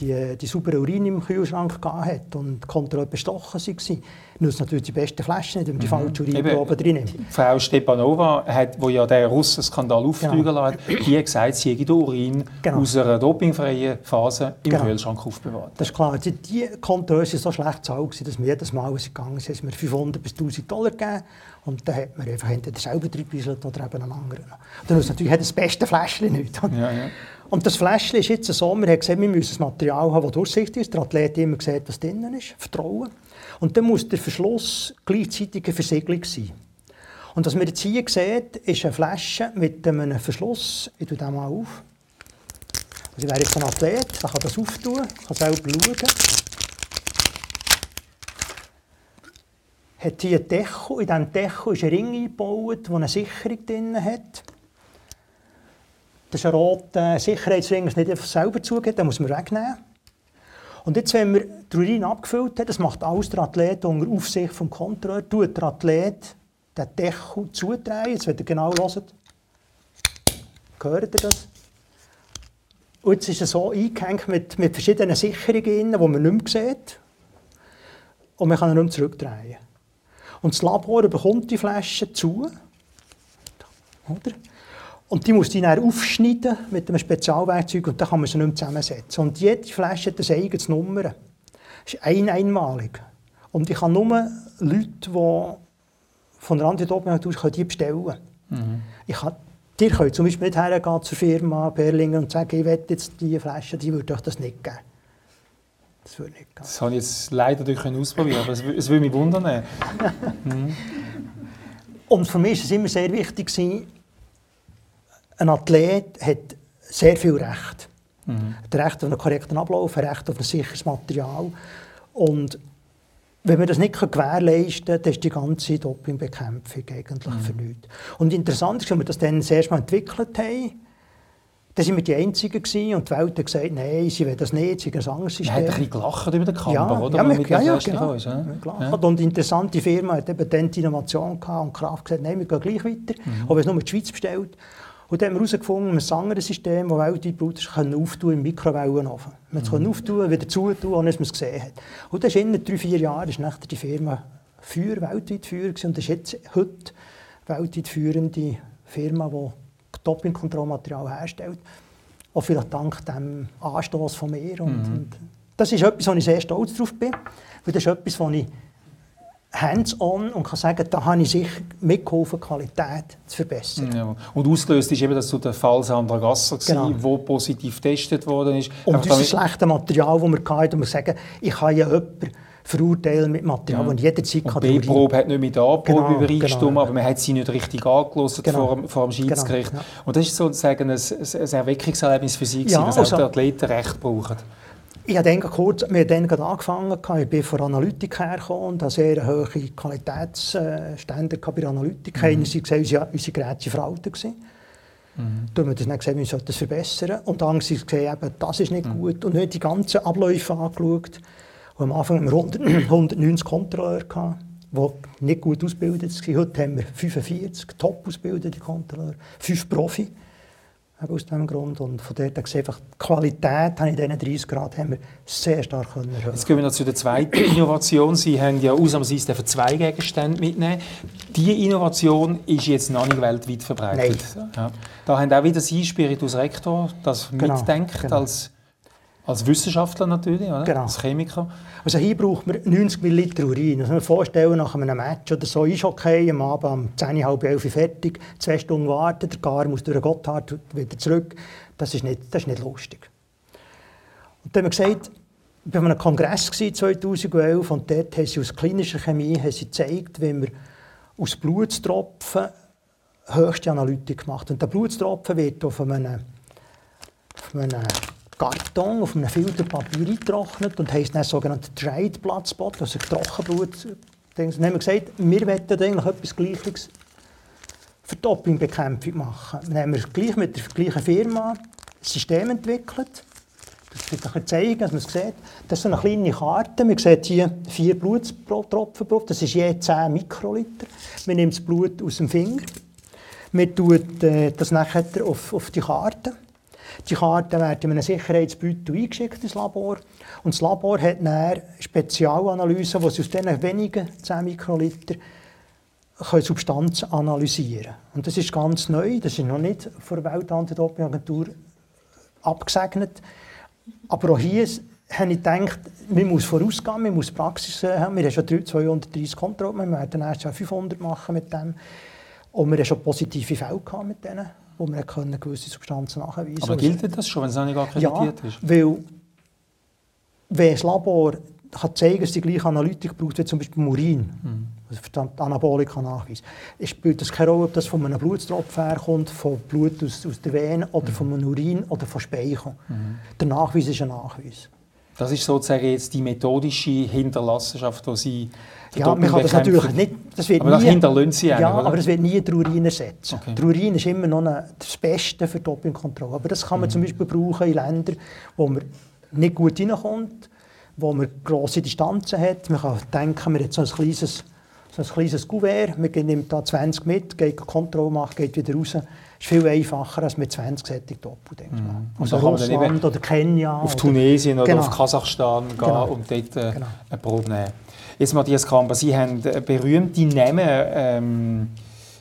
die, die saubere Urin im Kühlschrank hat und die Kontrolle bestochen waren, nutzt natürlich die besten Flaschen nicht, wenn man die mhm. falsche Urinprobe drin nimmt. Frau Stepanova, hat, die ja den Russenskandal aufgeflügelt genau. hat, die hat gesagt, sie hätte Urin genau. aus einer dopingfreien Phase im genau. Kühlschrank aufbewahrt. Das ist klar. Die, die Kontrolle waren so schlecht zahlt, dass wir jedes Mal, als sie gegangen sind, mir 500 bis 1000 Dollar gegeben und dann hat man einfach entweder selber drin oder eben einen anderen. Dann nutzt natürlich das beste Fläschchen nicht. Ja, ja. Und das Fläschchen ist jetzt so, wir haben gesehen, wir müssen ein Material haben, das durchsichtig ist. Der Athlet immer sieht, was drinnen ist. Vertrauen. Und dann muss der Verschluss gleichzeitig eine Versiegelung sein. Und was wir jetzt hier sehen, ist eine Flasche mit einem Verschluss. Ich tue den mal auf. Also ich wäre jetzt ein Athlet, der kann das auftun, kann selber schauen. Hat hier ein Deckel. In diesem Deckel ist ein Ring eingebaut, der eine Sicherung drin hat. Das ist ein roter Sicherheitsring, das nicht einfach selber zugeht, den muss man wegnehmen. Und jetzt, wenn wir die Urin abgefüllt haben, das macht alles der Athlet unter Aufsicht vom Kontrolleur, tut der Athlet den Deckel zudrehen. Jetzt, wenn ihr genau hört, hört ihr das? Und jetzt ist es so eingehängt mit, mit verschiedenen Sicherungen, die man nicht mehr sieht. Und man kann ihn nicht mehr zurückdrehen. Und das Labor bekommt die Flasche zu. Oder? Und die muss die dann aufschneiden mit einem Spezialwerkzeug und dann kann man sie nicht mehr zusammensetzen. Und jede Flasche hat ein eigenes Nummer. Das ist ein einmalig. Und ich kann nur Leute, die von der Antidoping-Agentur die bestellen mhm. ich kann, Ihr könnt zum Beispiel nicht hergehen zur Firma Berlingen und sagen, ich will jetzt diese Flasche, die würde euch das nicht geben. Das würde nicht gehen. Das habe ich jetzt leider durch ausprobieren, aber es, es würde mich wundern. mhm. Und für mich war es immer sehr wichtig, ein Athlet hat sehr viel Recht. Mhm. Ein Recht auf einen korrekten Ablauf, ein Recht auf ein sicheres Material. Und wenn man das nicht gewährleisten kann, dann ist die ganze Dopingbekämpfung eigentlich mhm. für nichts. Und interessant ist, als wir das dann das erste Mal entwickelt haben, da waren wir die Einzigen gewesen, und die Welt hat gesagt, nein, sie wollen das nicht, sie wollen ein anderes System. Man hat ein bisschen gelacht über den Kamper, ja, oder? Ja, mit ja, ja, genau. Ist, ja? ja. Und interessante Firma hat eben dann die Innovation gehabt und Kraft gesagt, nein, wir gehen gleich weiter, mhm. aber es nur die Schweiz bestellt. Und dann haben wir herausgefunden, ein anderes System, das weltweit Blut ist, können auftun im Mikrowellenofen. Man mhm. kann auftun, wieder zutun, ohne dass man es gesehen hat. Und das ist in drei, vier Jahren ist die Firma Feuer, weltweit Feuer und das ist jetzt heute weltweit führende Firma, die Dopingkontrollmaterial herstellt. Auch vielleicht dank dem Anstoß von mir. Und, mhm. und das ist etwas, wo ich sehr stolz drauf bin, weil das ist etwas, wo ich hands-on und kann sagen, da habe ich sicher mitgeholfen, die Qualität zu verbessern. Ja. Und ausgelöst ist eben, dass du der Fall Sandra Gasser genau. war, wo positiv getestet worden ist. Und das schlechte Material, das wir hatten, und wir sagen, ich kann ja jemanden verurteilen mit Material, ja. das jederzeit kann Die B-Probe hat nicht mit der A-Probe genau, übereingestimmt, genau, aber man hat sie nicht richtig angelassen genau. vor, vor dem Schiedsgericht. Genau, ja. Und das ist sozusagen ein, ein Erweckungserlebnis für sie, ja, dass also, auch die Athleten Recht brauchen. Ich habe dann kurz, wir haben dann angefangen, ich bin von Analytik hergekommen und habe sehr hohe Qualitätsstände bei der Analytik. Mhm. Einerseits gesehen, unsere, unsere Geräte waren veraltet. Mhm. Dann haben wir dann gesehen, wir sollten das verbessern. Und dann haben sie gesehen, eben, das ist nicht mhm. gut. Und dann die ganzen Abläufe angeschaut. Und am Anfang hatten wir 190 Kontrolleure, die nicht gut ausgebildet waren. Heute haben wir 45 top ausgebildete Kontrolleure, 5 Profi aus diesem Grund. Und von dort gesehen, einfach die Qualität in diesen 30 Grad haben wir sehr stark erhöhen Jetzt gehen wir noch zu der zweiten Innovation. Sie haben ja ausnahmsweise zwei Gegenstände mitnehmen. Diese Innovation ist jetzt noch nicht weltweit verbreitet. Ja. Da haben auch wieder Sie, Spiritus Rector, das genau, mitdenkt genau. als als Wissenschaftler natürlich, oder? Genau. als Chemiker. Also hier braucht man 90 Milliliter Urin. Das muss man vorstellen, nach einem Match oder so ist okay, am Abend um 10, halb 11 fertig, zwei Stunden warten, der Gar muss durch den Gotthard wieder zurück. Das ist nicht, das ist nicht lustig. Und dann haben wir gesagt, wir waren einem Kongress 2011 und dort haben sie aus klinischer Chemie haben sie gezeigt, wenn wir aus Blutstropfen höchste Analytik gemacht. Und der Blutstropfen wird auf einem, auf einem Karton auf einem Filterpapier eingetrocknet und heisst dann sogenannte Dried Blood Spot, also Trockenblut. Dann haben wir gesagt, wir wollen eigentlich etwas Gleiches für Dopingbekämpfung machen. Dann haben wir gleich mit der gleichen Firma ein System entwickelt. Das wird euch zeigen, dass man es sieht. Das ist eine kleine Karte. Man sieht hier vier Blutstropfen drauf. Das ist je 10 Mikroliter. Man nimmt das Blut aus dem Finger. Man tut äh, das nachher auf, auf die Karte. Die Karten werden in einem Sicherheitsbeutel eingeschickt ins Labor. Und das Labor hat dann Spezialanalysen, wo sie aus diesen wenigen 10 Mikroliter Substanzen analysieren können. Und das ist ganz neu, das ist noch nicht von der Weltantidopingagentur abgesegnet. Aber auch hier habe ich gedacht, man muss vorausgehen, man muss Praxis haben. Wir haben schon 230 Kontrollen, wir werden erst 500 machen mit dem. Und wir haben schon positive Fälle mit denen wo man können gewisse Substanzen nachweisen konnte. Aber gilt das schon, wenn es noch nicht akkreditiert ja, ist? weil wenn das Labor kann zeigen, dass die gleiche Analytik braucht wie zum Beispiel Urin, mhm. also für den Anabolika-Nachweis, spielt das keine Rolle, ob das von einem Blutstropfen herkommt, von Blut aus, aus der Vene oder mhm. von einem Urin oder von Speichel. Mhm. Der Nachweis ist ein Nachweis. Das ist sozusagen jetzt die methodische Hinterlassenschaft, die Sie ja, man kann das natürlich nicht... Das wird aber nie, dahinter sie Ja, aber das wird nie der Urin ersetzen. Okay. Der Urin ist immer noch eine, das Beste für Dopingkontrolle. Aber das kann man mhm. zum Beispiel brauchen in Ländern, wo man nicht gut reinkommt, wo man grosse Distanzen hat. Man kann denken, man hat so ein kleines, so ein kleines Kuvert, man nimmt da 20 mit, geht Kontrolle machen, geht wieder raus. Ist viel einfacher als mit 20 Sättig Doppel, denke mhm. Also Russland oder Kenia. Auf oder, Tunesien oder genau. auf Kasachstan gehen genau. und dort äh, genau. eine Probe nehmen. Jetzt Matthias Kramper, Sie haben berühmte Namen ähm,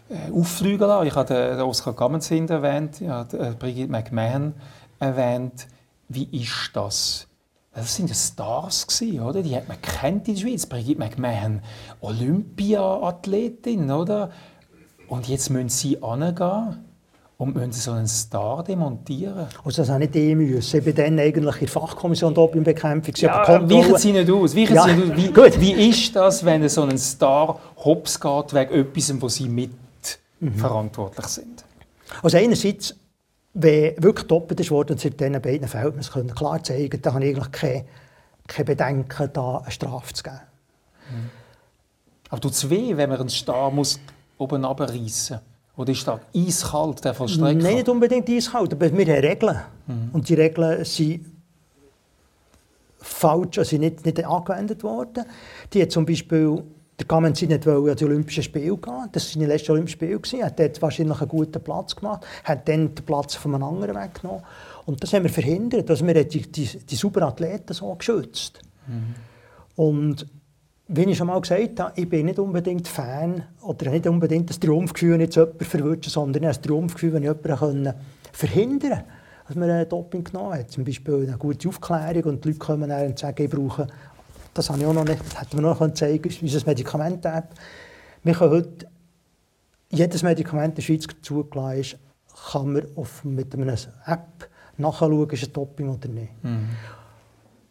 äh, auffliegen lassen. Ich habe Oskar Gammensind erwähnt, ich habe äh, Brigitte McMahon erwähnt. Wie ist das? Das sind ja Stars oder? Die hat man kennt in der Schweiz. Brigitte McMahon, Olympia-Athletin, oder? Und jetzt müssen sie angehen und müssen so einen Star demontieren? Also das auch nicht ich müssen. Ich bin dann eigentlich in der Fachkommission Dopingbekämpfung. Ja, weichen Sie nicht aus. Weichen ja. Sie nicht aus. Wie, wie ist das, wenn so ein Star hops geht wegen etwas, wo Sie mit mhm. verantwortlich sind? Also einerseits, wenn wirklich doppelt ist worden, in diesen beiden Fällen, wir können klar zeigen, da habe ich eigentlich keine, keine Bedenken, da eine Strafe zu geben. Mhm. Aber tut es weh, wenn man einen Star muss oben runterreissen muss? Oder ist das eiskalt, der Vollstrecker? Nein, nicht unbedingt eiskalt, aber wir haben Regeln. Mhm. Und die Regeln sind falsch, also nicht, nicht angewendet worden. Die hat zum Beispiel der Kamenzi nicht an die Olympischen Spiele gehen. Das waren seine letzten Olympischen Spiele. Er hat dort wahrscheinlich einen guten Platz gemacht, hat dann den Platz von einem anderen weggenommen. Und das haben wir verhindert. Also wir haben die, die, die Superathleten so geschützt. Mhm. Und wie ich schon mal gesagt habe, ich bin nicht unbedingt Fan oder nicht unbedingt das Triumphgefühl, nicht jemanden verwünschen, sondern ein Triumphgefühl, wenn ich jemanden verhindern konnte, dass man ein Doping genommen hat. Zum Beispiel eine gute Aufklärung und die Leute kommen dann und sagen, ich brauche, das habe ich auch noch nicht, das wir noch zeigen können, unser Medikament-App. Wir können heute, jedes Medikament in der Schweiz zugelassen ist, kann man auf, mit einer App nachschauen, ist es Doping oder nicht. Mhm.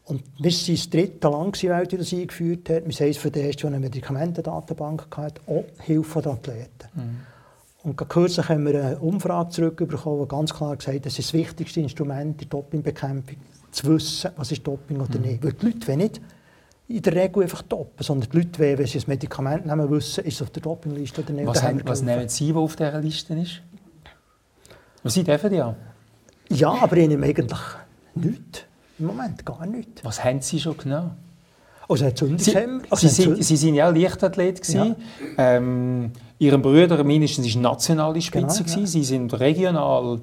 Und wir sind das dritte Land Welt, das eingeführt hat. Wir sind eines von den ersten, die eine Medikamentendatenbank hatte, auch Hilfe der Athleten. Mhm. Und kürzlich haben wir eine Umfrage zurückbekommen, die ganz klar gesagt hat, das ist das wichtigste Instrument der Dopingbekämpfung, zu wissen, was ist Doping oder mhm. nicht. Weil die Leute wollen nicht in der Regel einfach doppen, sondern die Leute wollen, wenn sie ein Medikament nehmen, wissen, ist es auf der Dopingliste oder nicht. Was, haben, was nehmen Sie, was auf dieser Liste ist? Was Sie dürfen ja? Ja, aber ich nehme eigentlich nichts. Im Moment gar nicht. Was haben Sie schon genommen? Also Sie, Sie, sind, Sie sind ja Leichtathlet. Ja. Ähm, Ihr Bruder mindestens war nationale Spitze. Genau, ja. Sie sind regional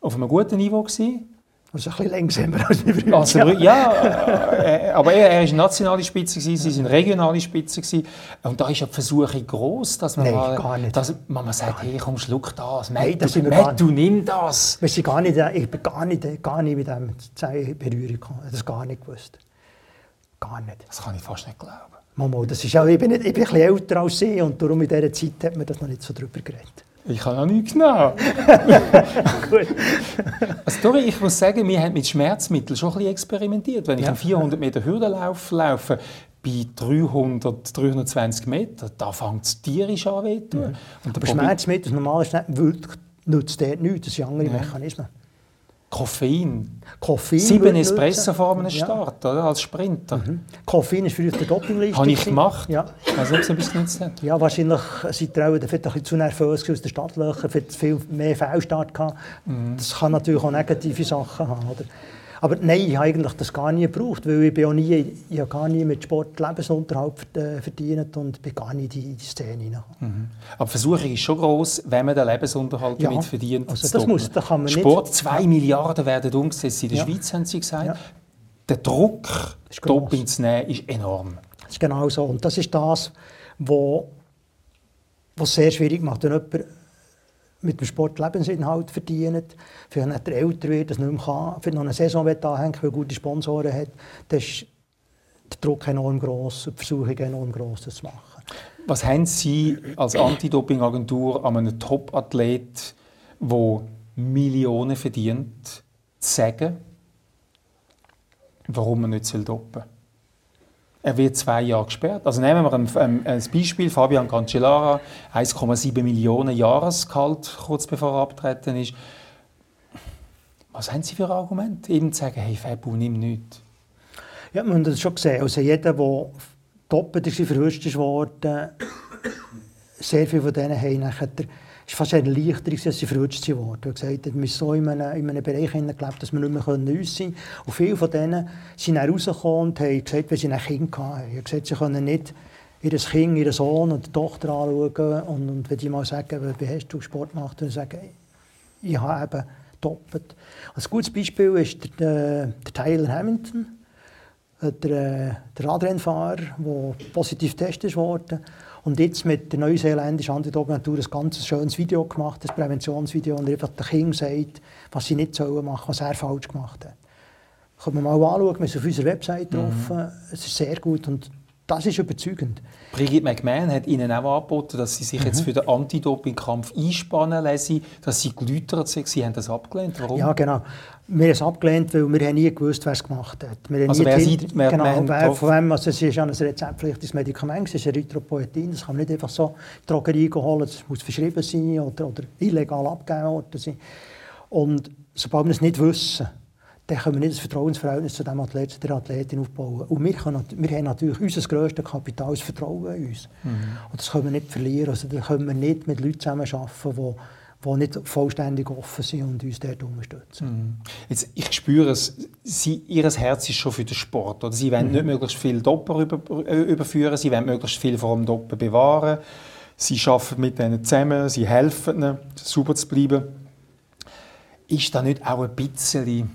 auf einem guten Niveau. Gewesen. Also ein bisschen langsamer als wir Brüder. Also, ja, äh, aber er, er ist nationale Spitze, gewesen, sie sind regionale Spitze. Gewesen. Und da ist ja die Versuchung groß, dass man Nein, mal, gar nicht. Dass man sagt, hey, komm, schluck das, Nein, das du, Matt, du nimm das. Wir sind gar nicht, ich bin gar nicht, gar nicht mit dem Berührung gekommen, das gar nicht gewusst. Gar nicht. Das kann ich fast nicht glauben. Mama, das ist auch, ich, bin nicht, ich bin ein bisschen älter als sie und darum in dieser Zeit hat man das noch nicht so drüber geredet. Ich habe noch nichts genommen. Gut. also, ich muss sagen, wir haben mit Schmerzmitteln schon ein bisschen experimentiert. Wenn ich ja. einen 400 Meter Hürdenlauf laufe, bei 300, 320 Metern, da fängt es tierisch an weh mhm. Aber Schmerzmittel, das normale Schmerzmittel, nützt dort nichts. Das sind andere ja. Mechanismen. Koffein. Koffein Sieben Espresso vor einem Start, oder? als Sprinter. Mhm. Koffein ist früher auf der Dopingliste. Habe ich gemacht. Ja. Also, ob es ein bisschen hat. Ja, wahrscheinlich seid ihr auch ein bisschen zu nervös aus den Startlöchern, viel mehr Fehlstart gehabt. Mhm. Das kann natürlich auch negative Sachen haben. Oder? Aber nein, ich habe eigentlich das gar nie gebraucht, weil ich, bin auch nie, ich gar nie mit Sport Lebensunterhalt äh, verdient und bin gar nicht in die Szene hinein. Mhm. Aber die Versuchung ist schon groß, wenn man den Lebensunterhalt ja. damit verdient. Also das muss, da kann man Sport, nicht... 2 Milliarden werden umgesetzt in der ja. Schweiz, haben Sie gesagt. Ja. Der Druck, Doping zu nehmen, ist enorm. Das ist genau so. Und das ist das, was es sehr schwierig macht, wenn jemand mit dem Sport Lebensinhalt verdient, für er älter wird, das nicht mehr kann, für noch eine Saison anhängen weil er gute Sponsoren hat, dann ist der Druck enorm groß und die Versuchung enorm groß, das zu machen. Was haben Sie als Anti-Doping-Agentur an einem Top-Athlet, der Millionen verdient, zu sagen, warum man nicht dopen soll? Er wird zwei Jahre gesperrt. Also nehmen wir ein, ein, ein Beispiel, Fabian Cancellara, 1,7 Millionen Jahresgehalt, kurz bevor er abgetreten ist. Was haben Sie für Argumente? Eben zu sagen, hey Fabu, nimm nichts. Ja, wir haben das schon gesehen. Also jeder, der doppelt ist, verhuscht worden, sehr viele von denen haben nachher ist fast eine Erleichterung, dass sie verrutscht wurden. Er gesagt, wir so in einem, in einem Bereich gelebt, dass wir nicht mehr uns sein können. Und viele von denen sind dann rausgekommen und haben gesagt, wenn sie ein Kind hatten. Sie haben gesagt, sie können nicht ihr Kind, ihren Sohn und die Tochter anschauen und, und wenn die mal sagen, wie hast du Sport gemacht, und sagen, ich habe eben doppelt. Ein gutes Beispiel ist der, der Tyler Hamilton, der, der Radrennfahrer, der positiv getestet wurde. Und jetzt mit der neuseeländischen Antidopagentur ein ganz schönes Video gemacht, ein Präventionsvideo, und einfach den Kindern sagt, was sie nicht sollen machen, was er falsch gemacht hat. Können wir mal anschauen, wir sind auf unserer Website drauf. Mhm. Es ist sehr gut und das ist überzeugend. Brigitte McMahon hat Ihnen auch angeboten, dass Sie sich mhm. jetzt für den Anti-Doping-Kampf einspannen lassen, dass Sie geläutert sind. Sie haben das abgelehnt. Warum? Ja, genau. Wir haben es abgelehnt, weil wir nie gewusst wer es gemacht hat. Wir also wer Sie, wer genau, wer, von wem, also es ist ja ein rezeptpflichtiges Medikament, es ist Erythropoetin, das kann man nicht einfach so in die Drogerie holen, es muss verschrieben sein oder, oder illegal abgegeben worden sein. Und sobald wir es nicht wissen, dann können wir nicht ein Vertrauensverhältnis zu dem Athleten, zu der Athletin aufbauen. Und wir, können, wir haben natürlich unser grösstes Kapital, das Vertrauen in uns. Mhm. Und das können wir nicht verlieren. Also da können wir nicht mit Leuten zusammenarbeiten, die die nicht vollständig offen sind und uns dort unterstützen. Mhm. Jetzt, ich spüre es, Sie, Ihr Herz ist schon für den Sport. Oder? Sie wollen mhm. nicht möglichst viel Doppel über, äh, überführen, Sie wollen möglichst viel vom Doppel bewahren. Sie arbeiten mit ihnen zusammen, Sie helfen ihnen, sauber zu bleiben. Ist da nicht auch ein bisschen,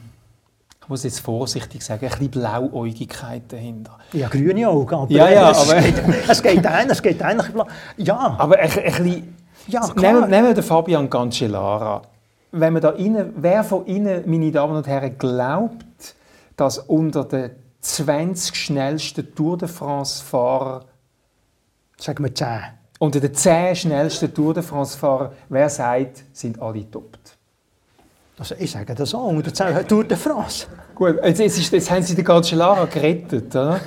ich muss jetzt vorsichtig sagen, ein bisschen Blauäugigkeit dahinter? Ja, grüne Augen, aber, ja, ja, es, aber geht, es geht ein, es geht ein, ja. Aber ein, ein bisschen ja, Nehmen, nehmen wir den Fabian Cancellara. Wenn wir da rein, wer von Ihnen, meine Damen und Herren, glaubt, dass unter den 20 schnellsten Tour de France-Fahrer, sagen wir 10, unter den 10 schnellsten Tour de France-Fahrer, wer sagt, sind alle top? Also ich sage das auch, unter 10 Tour de France. Gut, jetzt, jetzt, jetzt haben Sie den Cancellara gerettet, oder?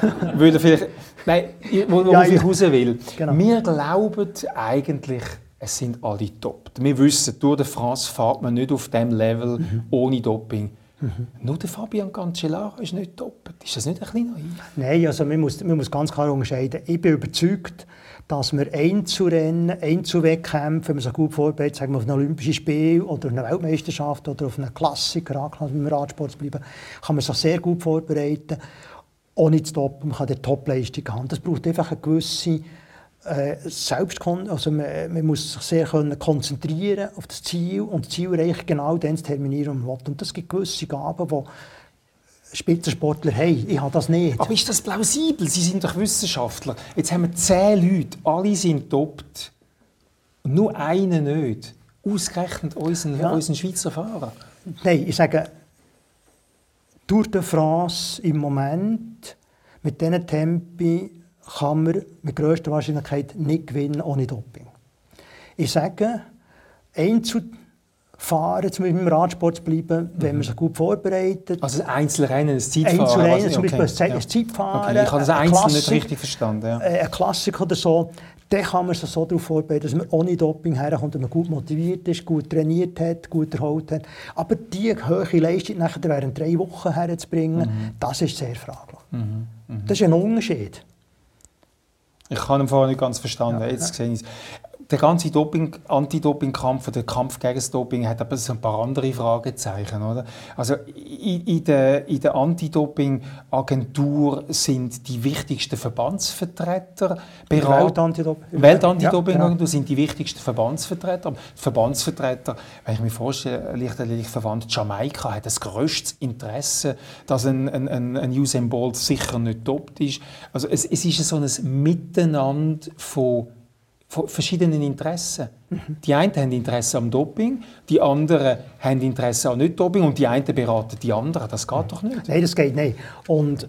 Er vielleicht Nein, wo, wo ja, ich raus will. Genau. Wir glauben eigentlich, es sind alle top. Wir wissen, durch die France fährt man nicht auf diesem Level mhm. ohne Doping. Mhm. Nur der Fabian Cancellara ist nicht top. Ist das nicht ein bisschen naiv? Nein, also man muss, man muss ganz klar unterscheiden. Ich bin überzeugt, dass wir Einzelrennen, Einzelwettkämpfe, wenn man sich gut vorbereitet, sagen wir auf ein Olympisches Spiel oder auf eine Weltmeisterschaft oder auf einen Klassiker, wenn wir Radsport bleiben, kann man sich sehr gut vorbereiten ohne zu toppen. Man kann die Topleistung haben. Das braucht einfach eine gewisse äh, Selbstkon also man, man, muss sich sehr können konzentrieren auf das Ziel und das Ziel erreichen genau dann zu terminieren, was Und das gibt gewisse Gaben, die Spitzensportler haben. Ich habe das nicht. Aber ist das plausibel? Sie sind doch Wissenschaftler. Jetzt haben wir zehn Leute, alle sind toppt. Und nur einer nicht. Ausgerechnet unseren, ja. unseren Schweizer Fahrer. Nein, ich sage, Tour de France im Moment mit diesen Tempi kann man mit größter Wahrscheinlichkeit nicht gewinnen ohne Doping. Ich sage, Einzelfahren, zum Beispiel im Radsport zu bleiben, mhm. wenn man sich gut vorbereitet. Also ein Einzelrennen, ein Zeitfahren? Einzelrennen, zum Beispiel okay. ein Zeitfahren. Okay. Ich habe das Einzel nicht richtig verstanden. Ja. Äh, ein Klassiker oder so, dann kann man sich so darauf vorbereiten, dass man ohne Doping herkommt, dass man gut motiviert ist, gut trainiert hat, gut erholt hat. Aber diese hohe Leistung nachher während drei Wochen herzubringen, mhm. das ist sehr fraglich. Mhm. Mhm. Das ist ein Unterschied. Ich habe ihn vorher nicht ganz verstanden. Ja, Jetzt ja. sehe ich es der ganze Doping, Anti-Doping-Kampf, der Kampf gegen das Doping hat aber so ein paar andere Fragezeichen, oder? Also in, in der, in der Anti-Doping-Agentur sind die wichtigsten Verbandsvertreter Welt-Antidoping. Welt-Antidoping-Agentur ja, genau. sind die wichtigsten Verbandsvertreter. Verbandsvertreter, wenn ich mir vorstelle, Lichterlich Verband Jamaika hat das größte Interesse, dass ein, ein, ein Usain Bolt sicher nicht dopt ist. Also es, es ist so ein Miteinander von verschiedenen Interessen. Die einen haben Interesse am Doping, die anderen haben Interesse an Nicht-Doping und die einen beraten die anderen. Das geht doch nicht. Nein, das geht nicht. Und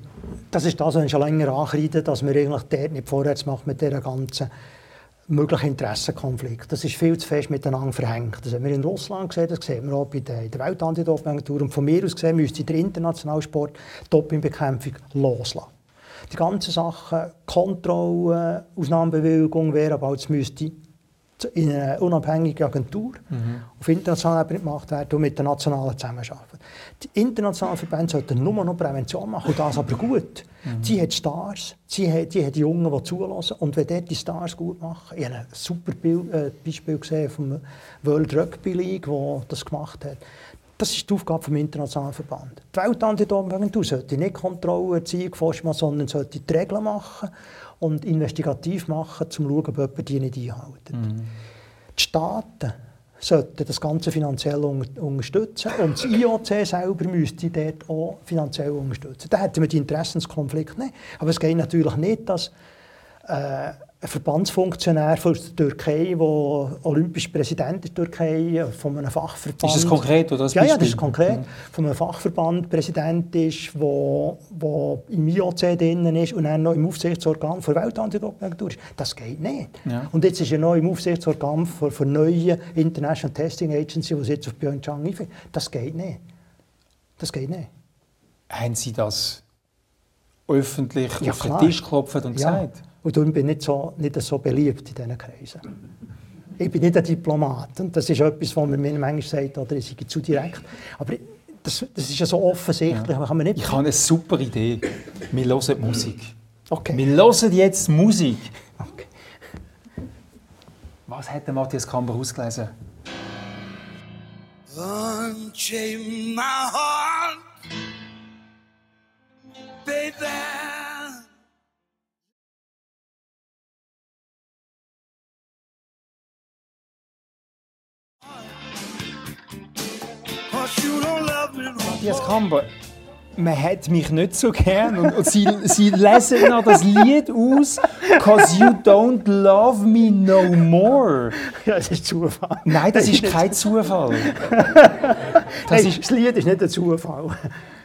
das ist das, was ich schon länger ankreide, dass wir eigentlich dort nicht vorwärts machen mit dieser ganzen möglichen Interessenkonflikt. Das ist viel zu fest miteinander verhängt. Das haben wir in Russland gesehen, das sehen wir auch bei der, der Weltantidopingagentur. Und von mir aus gesehen müsste der internationale Sport Dopingbekämpfung loslassen die ganzen Sachen, Kontrolle, Ausnahmebewilligung wäre, aber es müsste in einer unabhängigen Agentur mhm. auf internationaler Ebene gemacht werden und mit den Nationalen zusammenarbeiten. Die internationalen Verbände sollten nur noch Prävention machen und das aber gut. Mhm. Sie hat Stars, sie hat, die hat Jungen, die zulassen und wenn dort die Stars gut machen, ich habe ein super Bild, äh, Beispiel gesehen vom World Rugby League, wo das gemacht hat. Das ist die Aufgabe des internationalen Verband. Die Weltantidopingagentur sollte nicht Kontrolle, Forschung, sondern sollte die Regeln machen und investigativ machen, um zu schauen, ob jemand die nicht einhalten. Mhm. Die Staaten sollten das Ganze finanziell unterstützen und das IOC selber müsste dort auch finanziell unterstützen. Da hätten wir die Interessenskonflikt nicht. Aber es geht natürlich nicht, dass äh, ein Verbandsfunktionär von der Türkei, der olympisch Präsident der Türkei, von einem Fachverband... Ist das konkret oder das Ja, ja, das ist konkret. Mhm. Von einem Fachverband Präsident ist, wo, wo im IOC drin ist und dann noch im Aufsichtsorgan der Weltantidopingagentur ist. Das geht nicht. Ja. Und jetzt ist er noch im Aufsichtsorgan für, für neue International Testing Agency, die jetzt auf Pyeongchang einführt. Das geht nicht. Das geht nicht. Haben Sie das öffentlich ja, auf den Tisch geklopft und ja. gesagt? Und darum bin ich nicht so, nicht so beliebt in diesen Kreisen. Ich bin nicht ein Diplomat. Und das ist etwas, was man mir manchmal sagt, oder ich sei zu direkt. Aber das, das ist ja so offensichtlich. Ja. Kann man nicht ich habe eine super Idee. Wir hören Musik. Okay. Wir hören jetzt Musik. Okay. Was hat der Matthias Kamber ausgelesen? Unchain my heart, baby. Matthias Kamber, man hat mich nicht so gern und, und sie, sie lesen noch das Lied aus «Cause you don't love me no more». Ja, das ist Zufall. Nein, das ist kein Zufall. Das, ist, das Lied ist nicht ein Zufall.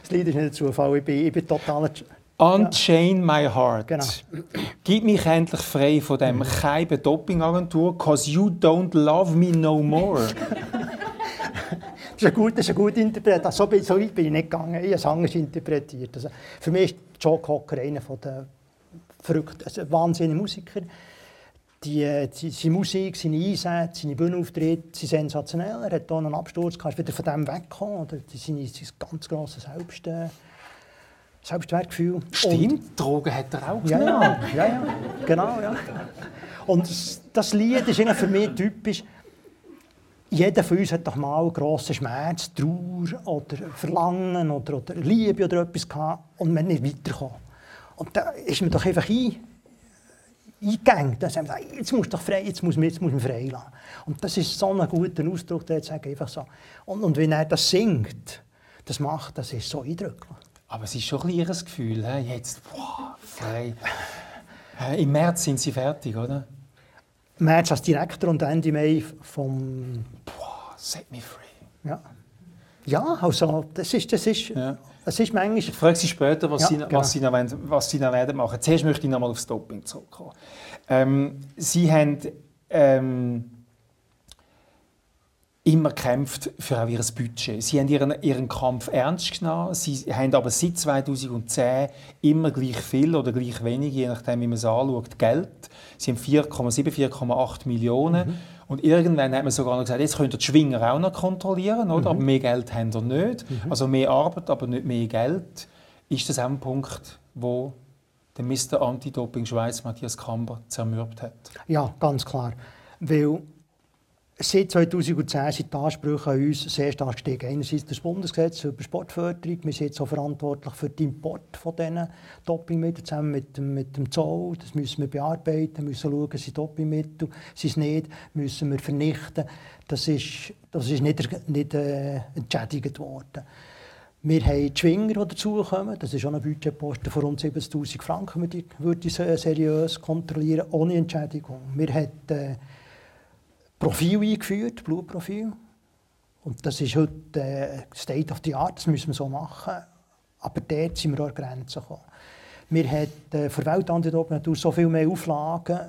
Das Lied ist nicht ein Zufall. Ich bin, ich bin total... «Unchain my heart». Genau. Gib mich endlich frei von dem Keiben Dopingagentur «Cause you don't love me no more». Das ist eine gute, ist eine gute Interpretation. So, bin- so weit bin ich nicht gegangen. Ich habe es anders interpretiert. Also, für mich ist Joe Cocker einer der verrückten, also ein wahnsinniger Musiker. Die, die, seine Musik, seine Einsätze, seine Bühnenauftritte sind sensationell. Er hat hier einen Absturz gehabt, ist wieder von dem weggekommen. Oder seine, sein ganz grosses Selbst, äh, Selbstwertgefühl. Und- Stimmt, Drogen hat er auch ja, genommen. ja, ja, ja, genau, ja. Und das- das Lied ist für mich typisch. Jeder von uns hat doch mal grossen Schmerz, Trauer oder Verlangen oder, oder Liebe oder etwas gehabt und man nicht weitergekommen. Und da ist man doch einfach ein, eingegangen. Dann sagen wir, jetzt muss doch frei, jetzt muss man, jetzt muss man frei lassen. Und das ist so ein guter Ausdruck, der jetzt einfach so. Und, und wenn er das singt, das macht, das ist so eindrücklich. Aber es ist schon ein kleines Gefühl. Jetzt, wow, frei. Im März sind sie fertig, oder? März als Direktor und Ende Mai vom Boah, set me free. Ja. Ja, also das ist, das ist, Ja. es ist manchmal... Ich frage Sie später, was, Ja, Sie, genau. was, Sie noch, wollen- was Sie noch werden machen. Zuerst möchte ich noch mal aufs Doping zurückkommen. Ähm, Sie haben ähm, immer gekämpft für auch Ihr Budget. Sie haben Ihren, Ihren Kampf ernst genommen. Sie haben aber seit 2010 immer gleich viel oder gleich wenig, je nachdem, wie man es anschaut, Geld. Sie haben 4,7, 4,8 Millionen. Mhm. Und irgendwann hat man sogar noch gesagt, jetzt könnt ihr die Schwinger auch noch kontrollieren, oder? Mhm. aber mehr Geld haben ihr nicht. Also mehr Arbeit, aber nicht mehr Geld. Ist das auch ein Punkt, wo der Mr. Anti-Doping Schweiz Matthias Kamber zermürbt hat? Ja, ganz klar. Weil seit 2010 sind die Ansprüche an uns sehr stark gestiegen. Einerseits das Bundesgesetz über Sportförderung. Wir sind jetzt auch verantwortlich für den Import von diesen Dopingmitteln zusammen mit dem, mit dem Zoll. Das müssen wir bearbeiten, müssen schauen, sind Dopingmittel, sind es nicht, müssen wir vernichten. Das ist, das ist nicht, nicht äh, entschädigt worden. Wir haben die Schwinger, die dazukommen. Das ist auch ein Budgetposten von rund 70'000 Franken, würde ich, würde ich se- seriös kontrollieren, ohne Entschädigung. Wir haben äh, Profil eingeführt, Blutprofil. Und das ist heute äh, State of the Art, das müssen wir so machen. Aber dort sind wir an Grenzen gekommen. Wir haben äh, für Weltantidoping so viel mehr Auflagen,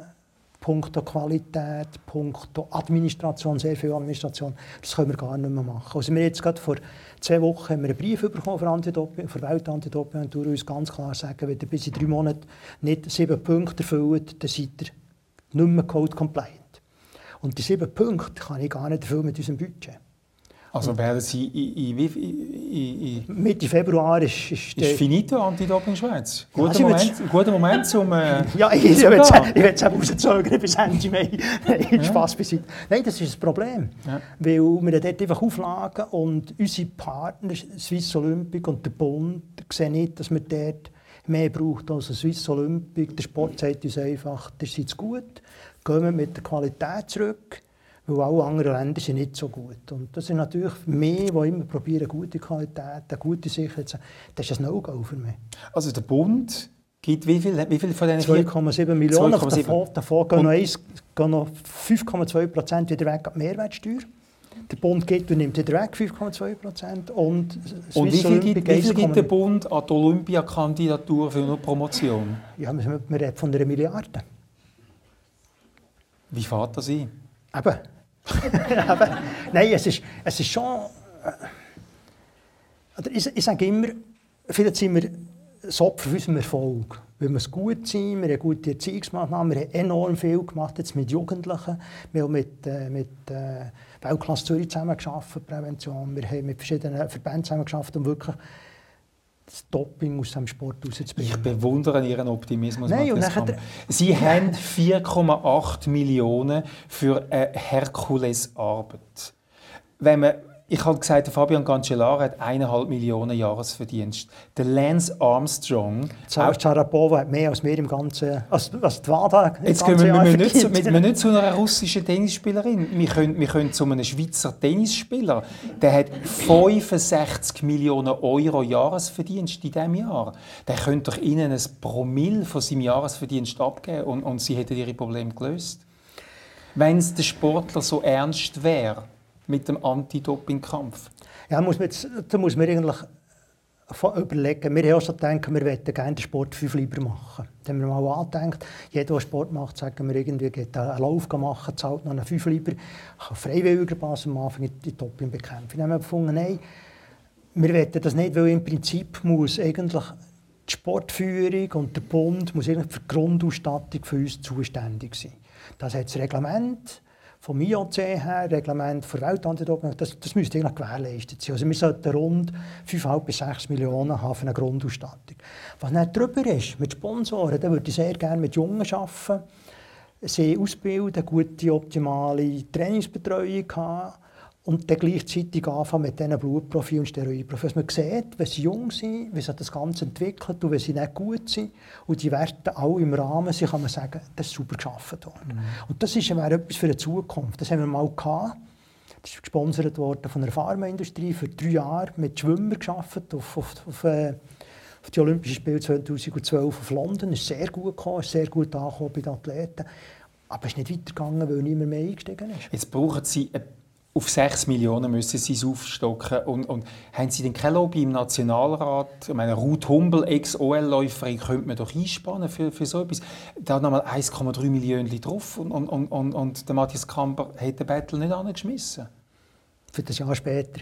punkto Qualität, punkto Administration, sehr viel Administration. Das können wir gar nicht mehr machen. Also wir jetzt gerade vor zwei Wochen haben wir einen Brief bekommen von Antidoping, von Weltantidoping und uns ganz klar sagen, wenn ihr bis in drei Monaten nicht sieben Punkte erfüllt, dann seid ihr nicht mehr Code compliant. Und die sieben Punkte kann ich gar nicht erfüllen mit unserem Budget. Also werden Sie in, in, in, Mitte Februar ist, ist, ist finito Anti-Doping Schweiz? Guter, Sie Moment, wird's- guter Moment, um... Äh, Ja, ich, will es rauszögern bis Ende Mai. Nein, Spass beiseite. Nein, das ist das Problem. Ja. Weil wir dort einfach Auflagen und unsere Partner, Swiss Olympic und der Bund, sehen nicht, dass wir dort mehr brauchen als Swiss Olympic. Der Sport sagt uns einfach, das ist jetzt gut, gehen wir mit der Qualität zurück, weil alle anderen Länder sind nicht so gut. Und das sind natürlich mehr, die immer probieren, gute Qualität, eine gute Sicherheit zu haben. Das ist ein No-Go für mich. also der Bund gibt wie viel, wie viel von diesen vier- 2,7 Millionen. 2,7. Davon, davon gehen noch, gehen noch 5,2 Prozent wieder weg an die Mehrwertsteuer. Der Bund gibt und nimmt wieder weg 5,2 Prozent. Und, Und wie viel, gibt, wie viel gibt der 1,9. Bund an die Olympiakandidatur für eine Promotion? Ja, wir, wir reden von einer Milliarde. Wie fährt das ein? Eben. Eben. Nein, es ist, es ist schon. äh, Oder ich, ich sage immer, vielleicht sind wir das Opfer von unserem Erfolg. Weil wir es gut sind, wir haben gute Erziehungsmaßnahmen, wir haben enorm viel gemacht jetzt mit Jugendlichen. Wir haben mit, äh, mit äh, Weltklasse Zürich zusammengearbeitet, Prävention. Wir haben mit verschiedenen Verbänden zusammengearbeitet, um wirklich das Doping aus dem Sport Ich rauszubringen. bewundere Ihren Optimismus. Nein, und nachher-. Sie haben 4,8 Millionen für eine Herkulesarbeit. Wenn man ich habe gesagt, der Fabian Cancellara hat eineinhalb Millionen Jahresverdienst. Der Lance Armstrong, Selbst Sharapova hat mehr als wir im ganzen, als, als die WADA Jetzt gehen wir, wir, nicht, zu- wir müssen nicht zu einer russischen Tennisspielerin. Wir können, wir können zu einem Schweizer Tennisspieler. Der hat 65 Millionen Euro Jahresverdienst in diesem Jahr. Der könnte doch Ihnen ein Promille von seinem Jahresverdienst abgeben und, und Sie hätten Ihre Probleme gelöst. Wenn es der Sportler so ernst wäre mit dem Anti-Doping-Kampf. Ja, muss man jetzt, da muss man eigentlich überlegen. Wir haben auch schon gedacht, wir möchten gerne den Sport fünf lieber machen. Da haben wir mal angedacht, jeder, der Sport macht, sagen wir irgendwie, geht einen Lauf machen, zahlt noch einen fünf lieber, kann freiwilliger Basis am Anfang die Doping bekämpfen. Dann haben wir gefunden, nein, wir wollen das nicht, weil im Prinzip muss eigentlich die Sportführung und der Bund muss eigentlich für die Grundausstattung für uns zuständig sein. Das hat das Reglement vom IOC her, Reglement der Weltantidoping, das, das müsste eigentlich gewährleistet sein. Also wir sollten rund 5,5 bis 6 Millionen haben für eine Grundausstattung. Was nicht drüber ist, mit Sponsoren, dann würde ich sehr gerne mit Jungen arbeiten, sie ausbilden, gute, optimale Trainingsbetreuung haben und dann gleichzeitig anfangen mit diesen Blutprofilen und Steroidprofilen. Dass man sieht, wenn sie jung sind, wie sich das Ganze entwickelt und wenn sie nicht gut sind und die Werte alle im Rahmen sind, kann man sagen, das ist super geschaffen worden. Und das ist, etwas für die Zukunft. Das haben wir mal gehabt. Das ist gesponsert worden von der Pharmaindustrie für drei Jahre mit Schwimmern geschafft auf, auf, auf, äh, auf die Olympischen Spiele 2012 auf London. Ist sehr gut gekommen, ist sehr gut angekommen bei den Athleten. Aber es ist nicht weitergegangen, weil niemand mehr eingestiegen ist. Jetzt brauchen Sie äh, auf 6 Millionen müssen Sie es aufstocken. Und, und haben Sie denn kein Lobby im Nationalrat? Ich meine, Ruth Humbel, Ex-OL-Läuferin, könnte man doch einspannen für, für so etwas. Da hat nochmal 1,3 Millionen drauf und, und, und, und, der Matthias Kamper hat den Battle nicht angeschmissen. Für das Jahr später.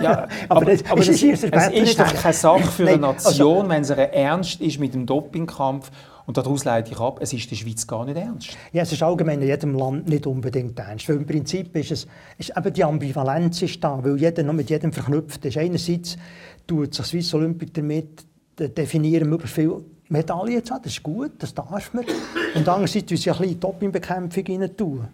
Ja, Aber aber, das- aber, ist- das, ist- es Battle ist doch keine Sache für Nein, eine also- Nation, wenn es ernst ist mit dem Dopingkampf. Und daraus leite ich ab, es ist der Schweiz gar nicht ernst. Ja, es ist allgemein in jedem Land nicht unbedingt ernst. Weil im Prinzip ist es, ist eben die Ambivalenz ist da, weil jeder noch mit jedem verknüpft ist. Einerseits tut sich Swiss Olympic damit de- definieren, möglichst viele Medaillen zu haben. Das ist gut, das darf man. Und andererseits tun sie ein bisschen Dopingbekämpfung rein tun.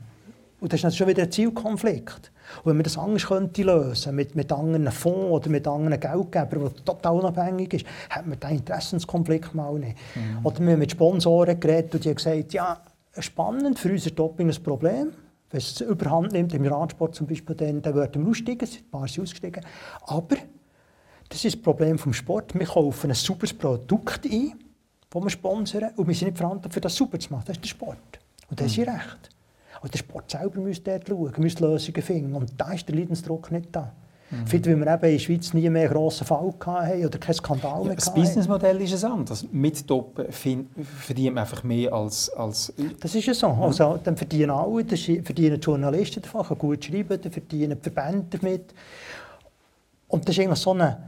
Und das ist natürlich schon wieder ein Zielkonflikt. Und wenn man das anders könnte lösen mit, mit anderen Fonds oder mit anderen Geldgebern, die total unabhängig ist, hat man diesen Interessenskonflikt mal nicht. Oder wir haben mit Sponsoren geredet und die haben gesagt, ja, spannend, für uns ist Doping ein Problem. Wenn es überhand nimmt, im Radsport zum Beispiel, dann, dann würden wir aussteigen, ein paar sind ausgestiegen. Aber das ist das Problem vom Sport. Wir kaufen ein super Produkt ein, das wir sponsern, und wir sind nicht verantwortlich für das super zu machen. Das ist der Sport. Und da haben sie recht. Und der Sport selber müsste dort schauen, müsste Lösungen finden. Und da ist der Leidensdruck nicht da. Vielleicht, weil wir eben in der Schweiz nie mehr einen grossen Fall hatten oder keinen Skandal mehr Das hatten. Businessmodell ist ein anderes. Mit verdient man einfach mehr als... als Das ist ja so. Also, dann verdienen alle, dann verdienen die Journalisten davon, gut schreiben, dann verdienen die Verbände damit. Und das ist eigentlich so eine,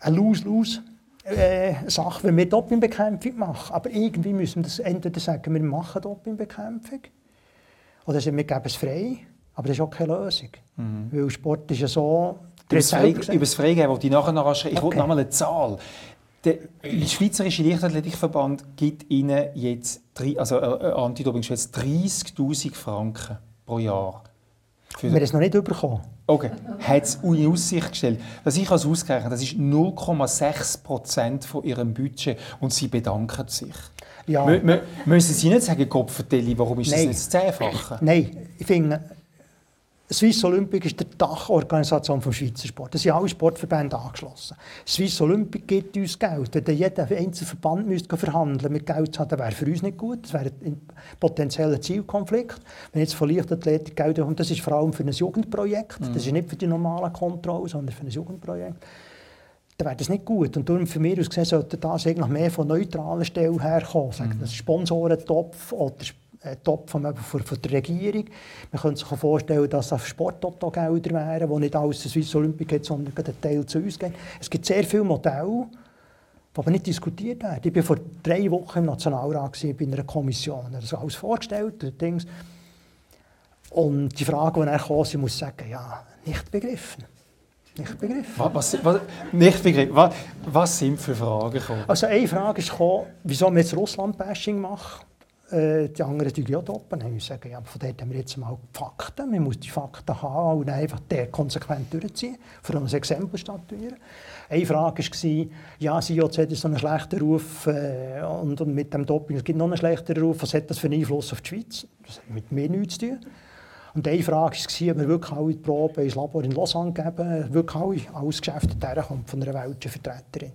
eine Lose-Lose-Sache, wenn wir Dopingbekämpfung machen. Aber irgendwie müssen wir das entweder sagen, wir machen Dopingbekämpfung, oder wir geben es frei. Aber das ist auch keine Lösung. Weil Sport ist ja so... Über das, Frei, über das Freigeben wollte ich nachher noch anschreiben. Ich Okay. wollte noch mal eine Zahl. Der Schweizerische Leichtathletikverband gibt Ihnen jetzt, also äh, äh, Anti-Doping jetzt 30'000 Franken pro Jahr. Für Wir haben es noch nicht bekommen. Okay, hat es in Aussicht gestellt. Was ich als ausgerechnet das ist 0,6 Prozent von Ihrem Budget und Sie bedanken sich. Ja. Mö- Müssen Sie nicht sagen, Kopfvertelli, warum ist Nein. das nicht das Zehnfache? Nein, ich finde, Swiss Olympic ist die Dachorganisation des Schweizer Sport. Da sind alle Sportverbände angeschlossen. Swiss Olympic gibt uns Geld. Wenn jeder einzelne Verband müsste verhandeln mit Geld zu haben, wäre für uns nicht gut. Das wäre ein potenzieller Zielkonflikt. Wenn jetzt von Leichtathletik Geld kommt, das ist vor allem für ein Jugendprojekt. Das ist nicht für die normale Kontrolle, sondern für ein Jugendprojekt. Dann wäre das nicht gut. Und darum, für mich aus gesehen, sollte das eigentlich mehr von neutraler Stelle herkommen. Sagen, das Sponsorentopf oder ein Topf von, von, von der Regierung. Man könnte sich vorstellen, dass das Sportlotto-Gelder wären, die nicht alles der Swiss Olympic hat, sondern ein Teil zu uns gehen. Es gibt sehr viele Modelle, die aber nicht diskutiert werden. Ich war vor drei Wochen im Nationalrat gewesen, bei einer Kommission. Ich habe das alles vorgestellt. und Dings. Und die Frage, die dann kam, ich muss sagen, ja, nicht begriffen. Nicht begriffen. Was, was, was, nicht begriffen. Was, was sind für Fragen gekommen? Also eine Frage ist gekommen, wieso wir jetzt Russland-Bashing machen. äh, die anderen tun ja doppen. Dann sagen, ja, von dort haben wir jetzt mal die Fakten. Man muss die Fakten haben und dann einfach der konsequent durchziehen, vor allem ein Exempel statuieren. Eine Frage war, ja, das IOC hat so einen schlechten Ruf äh, und, und mit dem Doping es gibt noch einen schlechteren Ruf. Was hat das für einen Einfluss auf die Schweiz? Das hat mit mir nichts zu tun. Und eine Frage war, ob wir wirklich alle die Proben ins Labor in Lausanne geben, wirklich alle, alles Geschäft herkommt von einer welschen Vertreterin.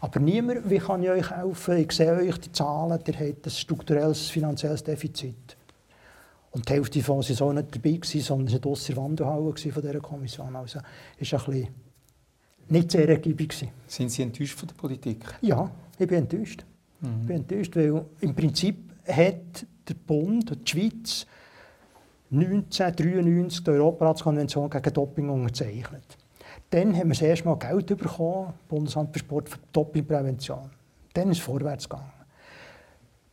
Aber niemand, wie kann ich euch helfen? Ich sehe euch die Zahlen, ihr habt ein strukturelles finanzielles Defizit. Und die Hälfte davon war so nicht dabei, gewesen, sondern sie war ausser Wandelhalle von dieser Kommission. Also ist ein bisschen nicht sehr ergiebig. Gewesen. Sind Sie enttäuscht von der Politik? Ja, ich bin enttäuscht. Ich bin enttäuscht, weil im Prinzip hat der Bund und die Schweiz 1993 die Europaratskonvention gegen Doping unterzeichnet. Dann haben wir das erste Mal Geld bekommen, Bundesamt für Sport, für Dopingprävention. Dann ist es vorwärts gegangen.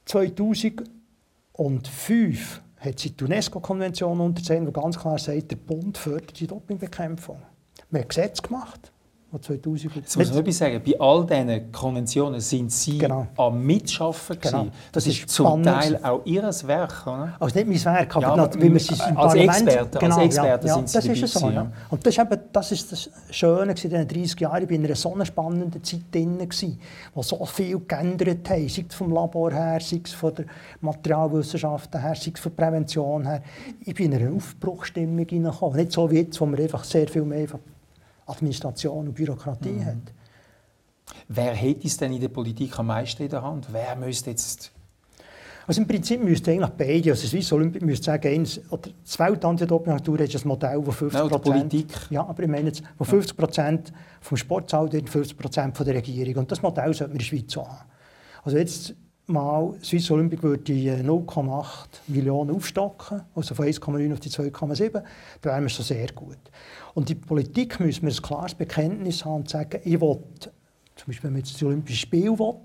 2005 hat sie die UNESCO-Konvention unterzeichnet, die ganz klar sagt, der Bund fördert die Dopingbekämpfung. Wir haben Gesetze gemacht, die 2000 Jetzt muss man etwas sagen, bei all diesen Konventionen sind Sie Genau. am Mitschaffen Genau. gewesen. Das Das ist ist zum. Teil auch Ihres Werk, oder? Also nicht mein Werk, aber, Ja, aber wie wir es im als Parlament... Experte, als Experte ja, sind ja, Sie das ist so, ja. Und das ist, eben, das ist das Schöne in diesen 30 Jahren. Ich war in einer so einer spannenden Zeit drin, wo so viel geändert haben, sei es vom Labor her, sei es von der Materialwissenschaften her, sei es von der Prävention her. Ich bin in eine Aufbruchstimmung hineingekommen. Nicht so wie jetzt, wo man einfach sehr viel mehr Administration und Bürokratie Mhm. hat. Wer hätte es denn in der Politik am meisten in der Hand? Wer müsste jetzt... Also im Prinzip müsste eigentlich beide, also Swiss Olympic müsste sagen, eins, oder das Weltantidopingagentur ist ein Modell, wo 50 Ja, oder Politik. Ja, aber ich meine jetzt, wo 50 Prozent vom Sport zahlt wird, 50 Prozent von der Regierung. Und das Modell sollte man in der Schweiz so haben. Also jetzt mal, Swiss Olympic würde die äh, 0,8 Millionen aufstocken, also von 1,9 auf die 2,7, dann wären wir schon sehr gut. Und die Politik müssen wir ein klares Bekenntnis haben und sagen, ich will, zum Beispiel wenn man jetzt das Olympische Spiel will,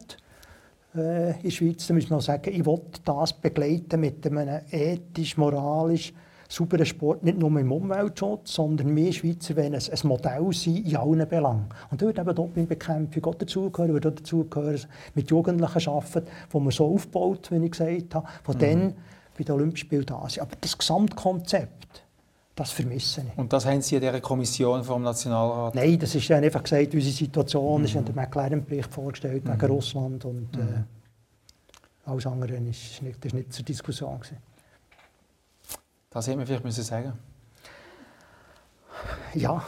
äh, in der Schweiz, dann muss man auch sagen, ich will das begleiten mit einem ethisch, moralisch sauberen Sport, nicht nur im Umweltschutz, sondern wir Schweizer wollen ein, ein Modell sein in allen Belangen. Und da würde eben Dopingbekämpfung auch dazugehören, würde auch dazugehören, mit Jugendlichen arbeiten, wo man so aufbaut, wie ich gesagt habe, die dann bei den Olympischen Spielen da sind. Aber das Gesamtkonzept, das vermisse ich. Und das haben Sie in dieser Kommission vom Nationalrat? Nein, das ist dann einfach gesagt, unsere Situation ist, und der McLaren-Bericht vorgestellt wegen Russland und äh, alles andere ist nicht, das ist nicht zur Diskussion gewesen. Das hätte man vielleicht müssen sagen Ja,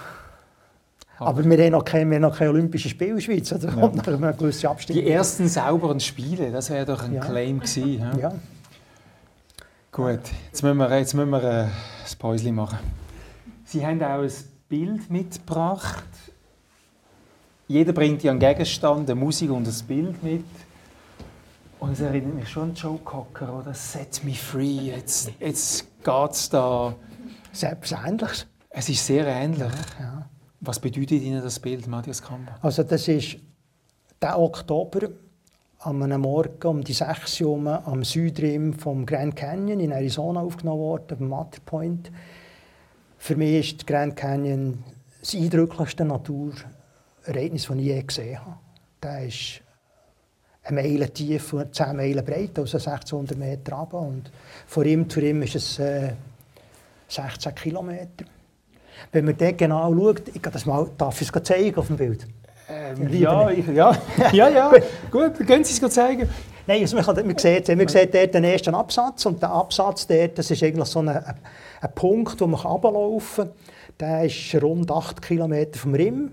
aber wir haben noch keine, noch keine Olympischen Spiele in der Schweiz, also Ja. kommt noch eine gewisse Die Abstimmung. ersten sauberen Spiele, das wäre doch ein Ja. Claim gewesen. Ja? Ja. Gut, jetzt müssen wir, jetzt müssen wir äh, ein Päuschen machen. Sie haben auch ein Bild mitgebracht. Jeder bringt ja einen Gegenstand, eine Musik und ein Bild mit. Und es erinnert mich schon an Joe Cocker, oder? Set me free. Jetzt, jetzt geht es da. Selbstverständlich. Es ist sehr ähnlich. Ja. Was bedeutet Ihnen das Bild, Matthias Kamper? Also das ist der Oktober an einem Morgen um die 6 Uhr am Südrim vom Grand Canyon in Arizona aufgenommen worden, am Matterpoint. Für mich ist der Grand Canyon das eindrücklichste Naturereignis, das ich je gesehen habe. Der ist eine Meile tief und 10 Meilen breit, also 1600 Meter runter. Und von ihm zu ihm ist es äh, 16 Kilometer. Wenn man dort genau schaut, ich kann das mal, darf es zeigen auf dem Bild? Ähm, Ja, ich, ja, ja, ja. Gut, können Sie es zeigen? Nein, also man, kann, man, sieht, man sieht dort den ersten Absatz und der Absatz dort, das ist eigentlich so ein, ein, Punkt, wo man runterlaufen kann. Der ist rund 8 Kilometer vom Rim.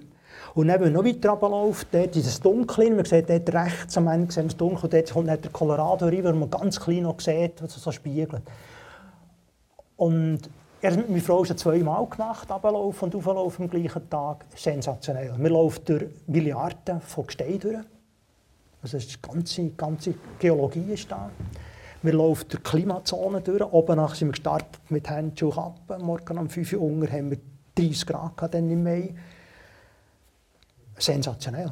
Und dann, wenn man noch weiter runterläuft, dort ist es dunkel, man sieht dort rechts am Ende sehen wir es dunkel, und dort kommt dann der Colorado River, wo man ganz klein noch sieht, was er so spiegelt. Und das mit meiner Frau schon zweimal gemacht, runterlaufen und auflaufen am gleichen Tag. Sensationell. Wir laufen durch Milliarden von Gesteinen durch. Also die ganze, ganze Geologie ist da. Wir laufen durch Klimazonen durch. Oben nach sind wir gestartet mit Handschuhen Kappen. Morgen um 5 Uhr unten haben wir 30 Grad dann im Mai. Sensationell.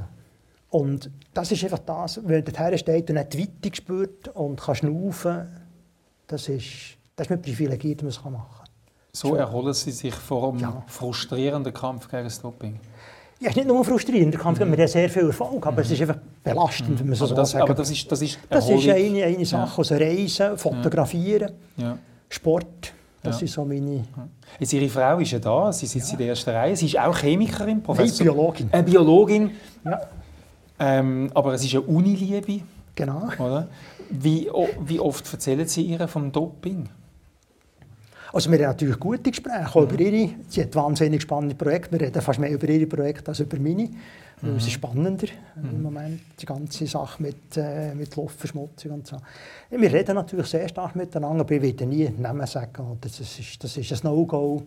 Und das ist einfach das, wenn du dorthin steht und nicht die Weite spürt und kann schnaufen, das ist, das ist mit privilegiert, was man machen kann. So erholen Sie sich vor einem Ja. frustrierenden Kampf gegen das Doping. Ja, es ist nicht nur frustrierend, der Kampf, wir haben sehr viel Erfolg, aber es ist einfach belastend, wenn man so Mhm. aber, das, sagen aber das ist, das ist Das ist eine, eine Sache, also Reisen, Fotografieren, Ja. Sport, das Ja. sind so meine... Jetzt, Ihre Frau ist ja da, sie sitzt in der ersten Reihe. Sie ist auch Chemikerin, Nein, Professor. Biologin. Äh, Biologin, Ja, ähm, aber es ist eine Uniliebe, genau. oder? Wie, wie oft erzählen Sie ihr vom Doping? Also wir haben natürlich gute Gespräche, auch über ihre, sie hat wahnsinnig spannende Projekte, wir reden fast mehr über ihre Projekte als über meine, weil es ist spannender im Moment, die ganze Sache mit, äh, mit Luftverschmutzung und so. Wir reden natürlich sehr stark miteinander, aber ich werde nie Namen sagen, das ist, das ist ein No-Go,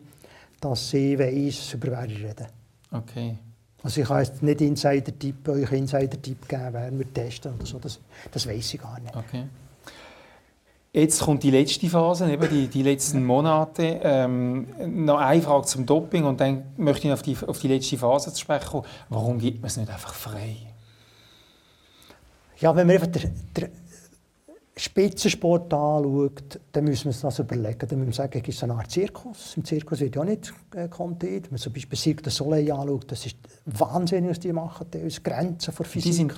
dass sie weiss, über wer ich rede. Okay. Also ich kann jetzt nicht Insider-Tipp, euch Insider-Tipp geben, wer wir testen oder so, das, das weiß ich gar nicht. okay. Jetzt kommt die letzte Phase, eben die, die letzten Monate. Ähm, noch eine Frage zum Doping und dann möchte ich auf die, auf die letzte Phase zu sprechen kommen. Warum gibt man es nicht einfach frei? Ja, wenn man einfach den, den Spitzensport anschaut, dann müssen wir uns das überlegen. Dann müssen wir sagen, es ist eine Art Zirkus. Im Zirkus wird ja nicht äh, kontiert. Wenn man zum Beispiel Cirque du Soleil anschaut, das ist Wahnsinn, was die machen. Das ist Grenzen vor Physik. Die sind.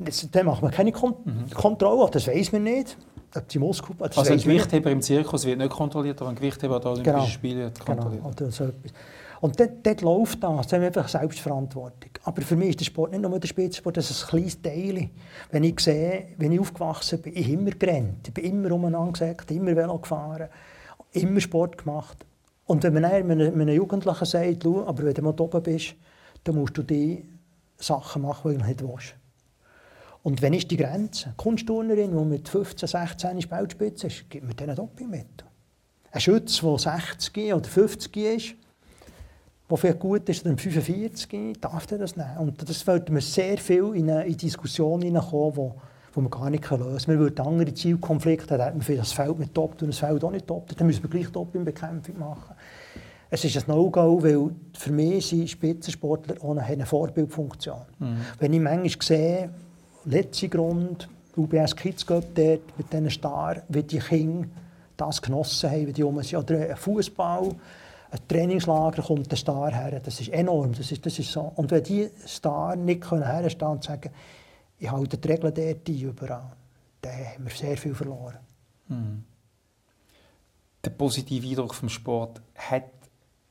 Das, dann macht man keine Kon Kontrolle, das weiß man nicht. Die. Das Also ein. Gewichtheber im Zirkus wird nicht kontrolliert, aber ein Gewichtheber an den Olympischen Genau. Spielen wird kontrolliert. Genau, oder so etwas. Und dort, dort läuft das, da haben wir einfach Selbstverantwortung. Aber für mich ist der Sport nicht nur der Spitzensport, das ist ein kleines Teil. Wenn ich sehe, wenn ich aufgewachsen bin, ich immer gerannt, ich bin immer umeinander gesagt, immer Velo gefahren, immer Sport gemacht. Und wenn man dann einem, Jugendlichen sagt, «Schau, aber wenn du mal oben bist, dann musst du die Sachen machen, die du nicht willst. Und wenn ist die Grenze? Eine Kunstturnerin, die mit 15, 16 ist Weltspitze ist, gibt mir diesen Dopingmittel. Ein Schütz, der 60 oder 50 ist, der vielleicht gut ist, dann 45, darf er das nehmen. Und das würde man sehr viel in eine in Diskussionen hineinkommen, wo, wo man gar nicht lösen kann. Man würde andere Zielkonflikte haben, da hat man vielleicht das Feld mit Top und das Feld auch nicht Top, dann müssen wir gleich Dopingbekämpfung machen. Es ist ein No-Go, weil für mich sind Spitzensportler auch eine, eine Vorbildfunktion. Wenn ich manchmal sehe, letzter Grund, UBS Kids Cup dort mit diesen Stars, wie die Kinder das genossen haben, wie die rum sind. Oder ein Fußball, ein Trainingslager kommt der Star her, das ist enorm. Das ist, das ist so. Und wenn die Star nicht können herstehen und sagen, ich halte die Regeln dort ein, überall, dann haben wir sehr viel verloren. Der positive Eindruck vom Sport hat,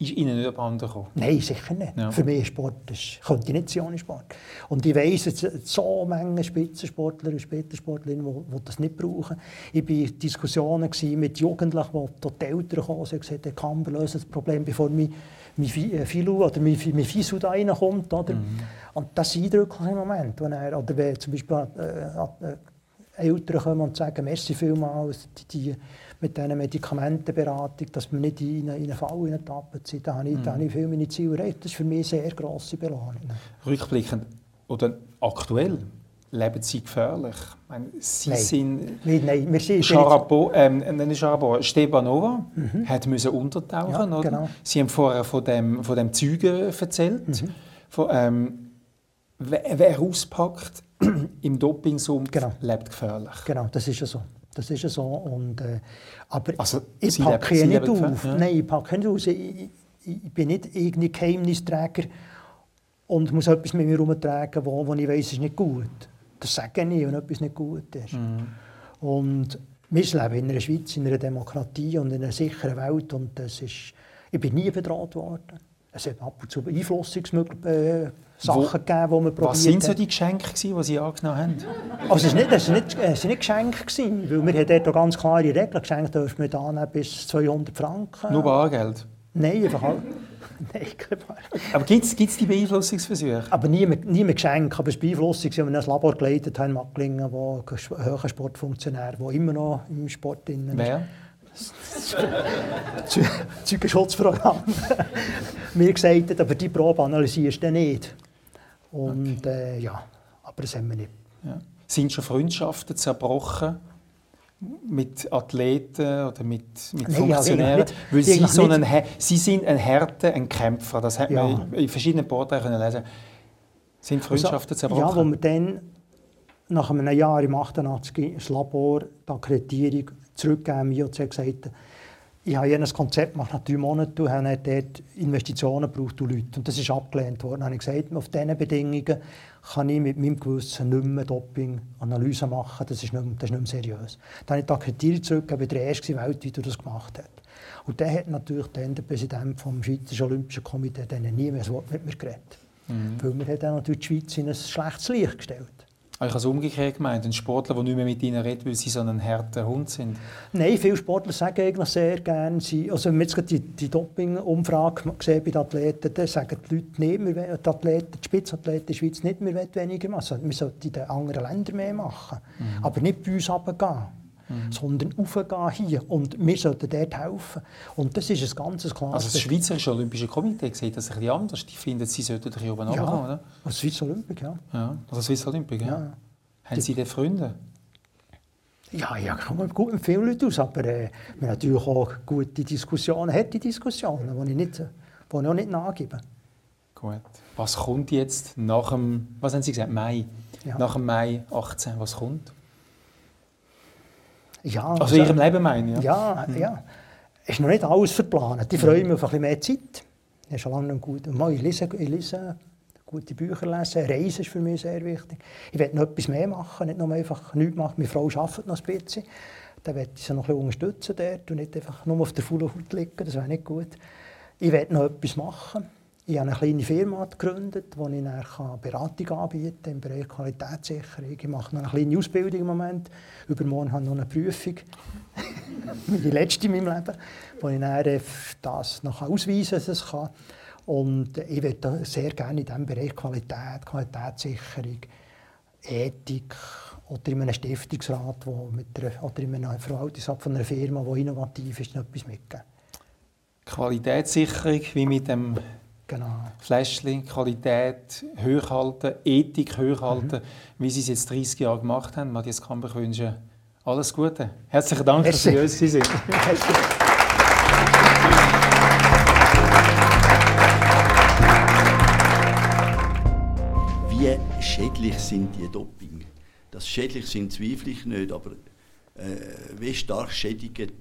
ist Ihnen nicht abhanden gekommen. Nein, sicher nicht. Ja. Für mich ist Sport, das könnte ich nicht sein ohne Sport. Und ich weiss, es sind so viele Spitzensportler und Spitzensportlerinnen, die, die das nicht brauchen. Ich war in Diskussionen mit Jugendlichen, die die Eltern kamen und gesagt haben, der Kamber löst das Problem, bevor mein, mein äh, Filu oder mein, mein Fisu da reinkommt. Oder? Und das ist eindrücklich im Moment. Wenn er, oder wenn zum Beispiel äh, äh, Eltern kommen und sagen, merci vielmals, die, die, mit dieser Medikamentenberatung, dass wir nicht in einen, in einen Fall hineintappen sind. Da habe ich, da habe ich viel meine Ziele erreicht. Das ist für mich eine sehr grosse Belohnung. Rückblickend oder aktuell leben Sie gefährlich. Ich meine, Sie Nein. sind Nein, nein, wir sind... Sharapov, ähm, nicht Sharapov, Stepanova hat müssen untertauchen, Mhm. Ja, genau. Sie haben vorher von dem, von dem Zeugen erzählt. Mhm. Von, ähm, wer, wer auspackt im Dopingsumpf, Genau. lebt gefährlich. Genau, das ist ja so. Das ist ja so. Und, äh, aber Also, ich packe leben- nicht leben auf. ja. Nein, ich packe nicht aus. Ich, ich, bin nicht irgendwie Geheimnisträger und muss etwas mit mir herumtragen, wo, wo ich weiß, ist nicht gut. Das sage ich, wenn etwas nicht gut ist. Mhm. Und wir leben in einer Schweiz, in einer Demokratie und in einer sicheren Welt. Und das ist, ich bin nie bedroht worden. Es hat ab und zu Beeinflussungssachen äh, Sachen gegeben, die man probiert Was sind so die Geschenke, gewesen, die Sie angenommen haben? Also es war nicht, es nicht, es nicht Geschenk, gewesen, weil wir haben dort auch ganz klare Regeln. Geschenke dürfen wir da bis 200 Franken. Nur Bargeld. Nein, einfach all- Nein. Aber gibt es die Beeinflussungsversuche? Aber nie nie Geschenk. Aber es Beeinflussung, wir ein Labor geleitet haben in Macklingen, wo ein hoher Sportfunktionär, der immer noch im Sport drin ist. Wer? Zeu- Zeugenschutzprogramm. mir gesagt hat, aber die Probe analysierst du nicht. Und äh, ja, aber das haben wir nicht. Ja. Sind schon Freundschaften zerbrochen mit Athleten oder mit, mit Nein, Funktionären? nicht. Weil Sie, so nicht. ein, He- Sie sind ein Härte, ein Kämpfer. Das hat Ja. man in verschiedenen können lesen. Sind Freundschaften Also, zerbrochen? Ja, wo wir dann nach einem Jahr im 88 das Labor, die Akkreditierung zurückgegeben haben, IOC gesagt, ich habe ein Konzept gemacht nach drei Monaten und habe dort Investitionen gebraucht und Leute. Und das ist abgelehnt worden. Dann habe ich gesagt, auf diesen Bedingungen kann ich mit meinem Gewissen nicht mehr Doping-Analyse machen. Das ist, nicht mehr, das ist nicht mehr seriös. Dann habe ich die Akkreditierung zurückgegeben, der erste weltweit, der das gemacht hat. Und dann hat natürlich dann der Präsident vom Schweizerischen Olympischen Komitee dann nie mehr ein Wort mit mir geredet. Mhm. Weil wir haben dann natürlich die Schweiz in ein schlechtes Licht gestellt. Ich habe es umgekehrt gemeint, ein Sportler, der nicht mehr mit ihnen redet, weil sie so ein harter Hund sind. Nein, viele Sportler sagen eigentlich sehr gerne, sie, also wenn wir jetzt die, die Doping-Umfrage bei den Athleten, dann sagen die Leute nicht, wir, die, Athleten, die Spitzathleten in der Schweiz nicht, wir wollen weniger machen. Also, wir sollten in den anderen Ländern mehr machen. Mhm. Aber nicht bei uns runtergehen. Mhm. sondern aufgehen hier. Und wir sollten dort helfen. Und das ist ein ganz klares... Also das Schweizerische Olympische Komitee sieht das ein bisschen anders. Die finden, sie sollten hier oben ja, runterkommen, oder? Also Swiss Olympic, ja. ja. Also Swiss Olympic, ja. ja. Haben Sie denn Freunde? Ja, ja, ich komme gut mit vielen Leuten aus, aber äh, wir haben natürlich auch gute Diskussionen, harte Diskussionen, die ich, nicht, die ich auch nicht nachgebe. Gut. Was kommt jetzt nach dem, was haben Sie gesagt, Mai? Ja. Nach dem Mai 18, was kommt? Ja, also, also in Ihrem Leben meine ich? Ja, ja. Mhm. ja. Ist noch nicht alles verplant. Ich freue mich auf ein bisschen mehr Zeit. Ich schon lange gut. Ich lese, ich lese gute Bücher lesen. Reisen ist für mich sehr wichtig. Ich will noch etwas mehr machen, nicht nur einfach nichts machen. Meine Frau arbeitet noch ein bisschen. Dann werde ich sie noch ein bisschen unterstützen dort und nicht einfach nur auf der faulen Haut liegen. Das wäre nicht gut. Ich will noch etwas machen. Ich habe eine kleine Firma gegründet, wo ich Beratung anbieten kann im Bereich Qualitätssicherung. Ich mache noch eine kleine Ausbildung im Moment. Übermorgen habe ich noch eine Prüfung. die letzte in meinem Leben, wo ich dann äh, das noch ausweisen kann, es kann. Und ich würde sehr gerne in diesem Bereich Qualität, Qualitätssicherung, Ethik oder in einem Stiftungsrat wo mit einer, oder in einem Verwaltungsrat von einer Firma, die innovativ ist, etwas mitgeben. Qualitätssicherung, wie mit dem Genau. Fläschchen, Qualität hochhalten, Ethik hochhalten, mhm. wie Sie es jetzt 30 Jahre gemacht haben. Matthias Kamper, ich wünsche alles Gute. Herzlichen Dank, dass Sie uns sind. Wie schädlich sind die Doping? Das schädlich sind zweifle ich nicht, aber äh, wie stark schädigt,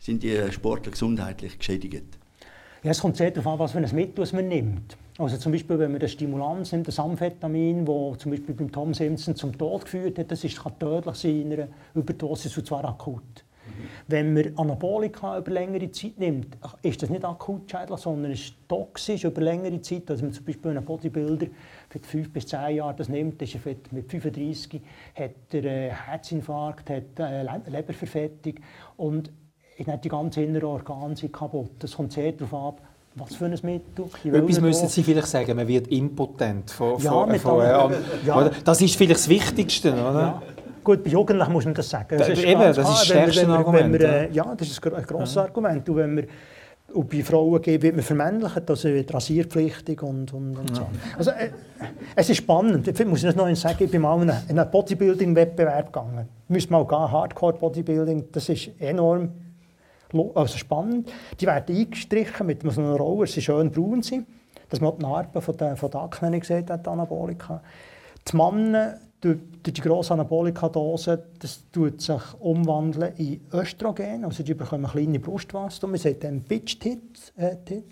sind die Sportler gesundheitlich geschädigt? Ja, es kommt sehr darauf an, was für ein Mittel man nimmt. Also zum Beispiel, wenn man das Stimulanz nimmt, das Amphetamin, das zum Beispiel beim Tom Simpson zum Tod geführt hat, das ist, kann tödlich sein in einer Überdosis, und zwar akut. Wenn man Anabolika über längere Zeit nimmt, ist das nicht akut schädlich, sondern ist toxisch über längere Zeit. Also wenn man zum Beispiel einen Bodybuilder für fünf bis zehn Jahre das nimmt, ist er mit 35 hat er äh, Herzinfarkt, hat äh, Leberverfettung und die ganzen inneren Organe sind kaputt. Das kommt sehr darauf ab, was für ein Mittel. Etwas müssen Sie vielleicht sagen, man wird impotent. Von, ja, von, von, äh, ja. Das ist vielleicht das Wichtigste, oder? Ja. Gut, bei Jugendlichen muss man das sagen. Das, ist, eben, das ist das stärkste wenn wir, Argument. Wenn wir, äh, ja, das ist ein grosses ja. Argument. Und wenn wir und bei Frauen wird man vermännlicht, also wird rasierpflichtig und, und, und so. Also, äh, es ist spannend. Ich muss noch sagen, ich bin mal in einen Bodybuilding-Wettbewerb gegangen. Müssen mal gehen, Hardcore-Bodybuilding, das ist enorm also spannend. Die werden eingestrichen mit so einem Roller, sie schön braun sind, dass man die Narben von der, von der Akne nicht sieht, die Anabolika. Die Männer durch, durch die grosse Anabolika-Dose, das tut sich umwandeln in Östrogen, also die bekommen kleine Brustwasser. Man sieht den Bitch-Tits, äh, die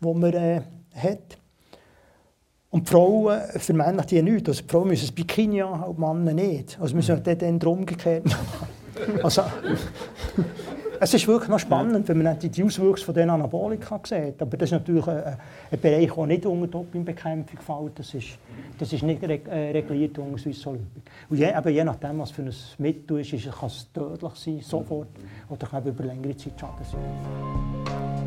man äh, hat. Und die Frauen vermännlichen die nichts. Also die Frauen müssen ein Bikini haben, die Männer nicht. Also wir sollten dann umgekehrt machen. also, es ist wirklich noch spannend, wenn man die Auswirkungen von diesen Anabolika sieht. Aber das ist natürlich ein, ein Bereich, der nicht unter Dopingbekämpfung fällt. Das ist, das ist nicht reg äh, reguliert unter Swiss Olympic. Und je, aber je nachdem, was für ein Mittel ist, kann es tödlich sein, sofort, oder kann über längere Zeit schaden sein.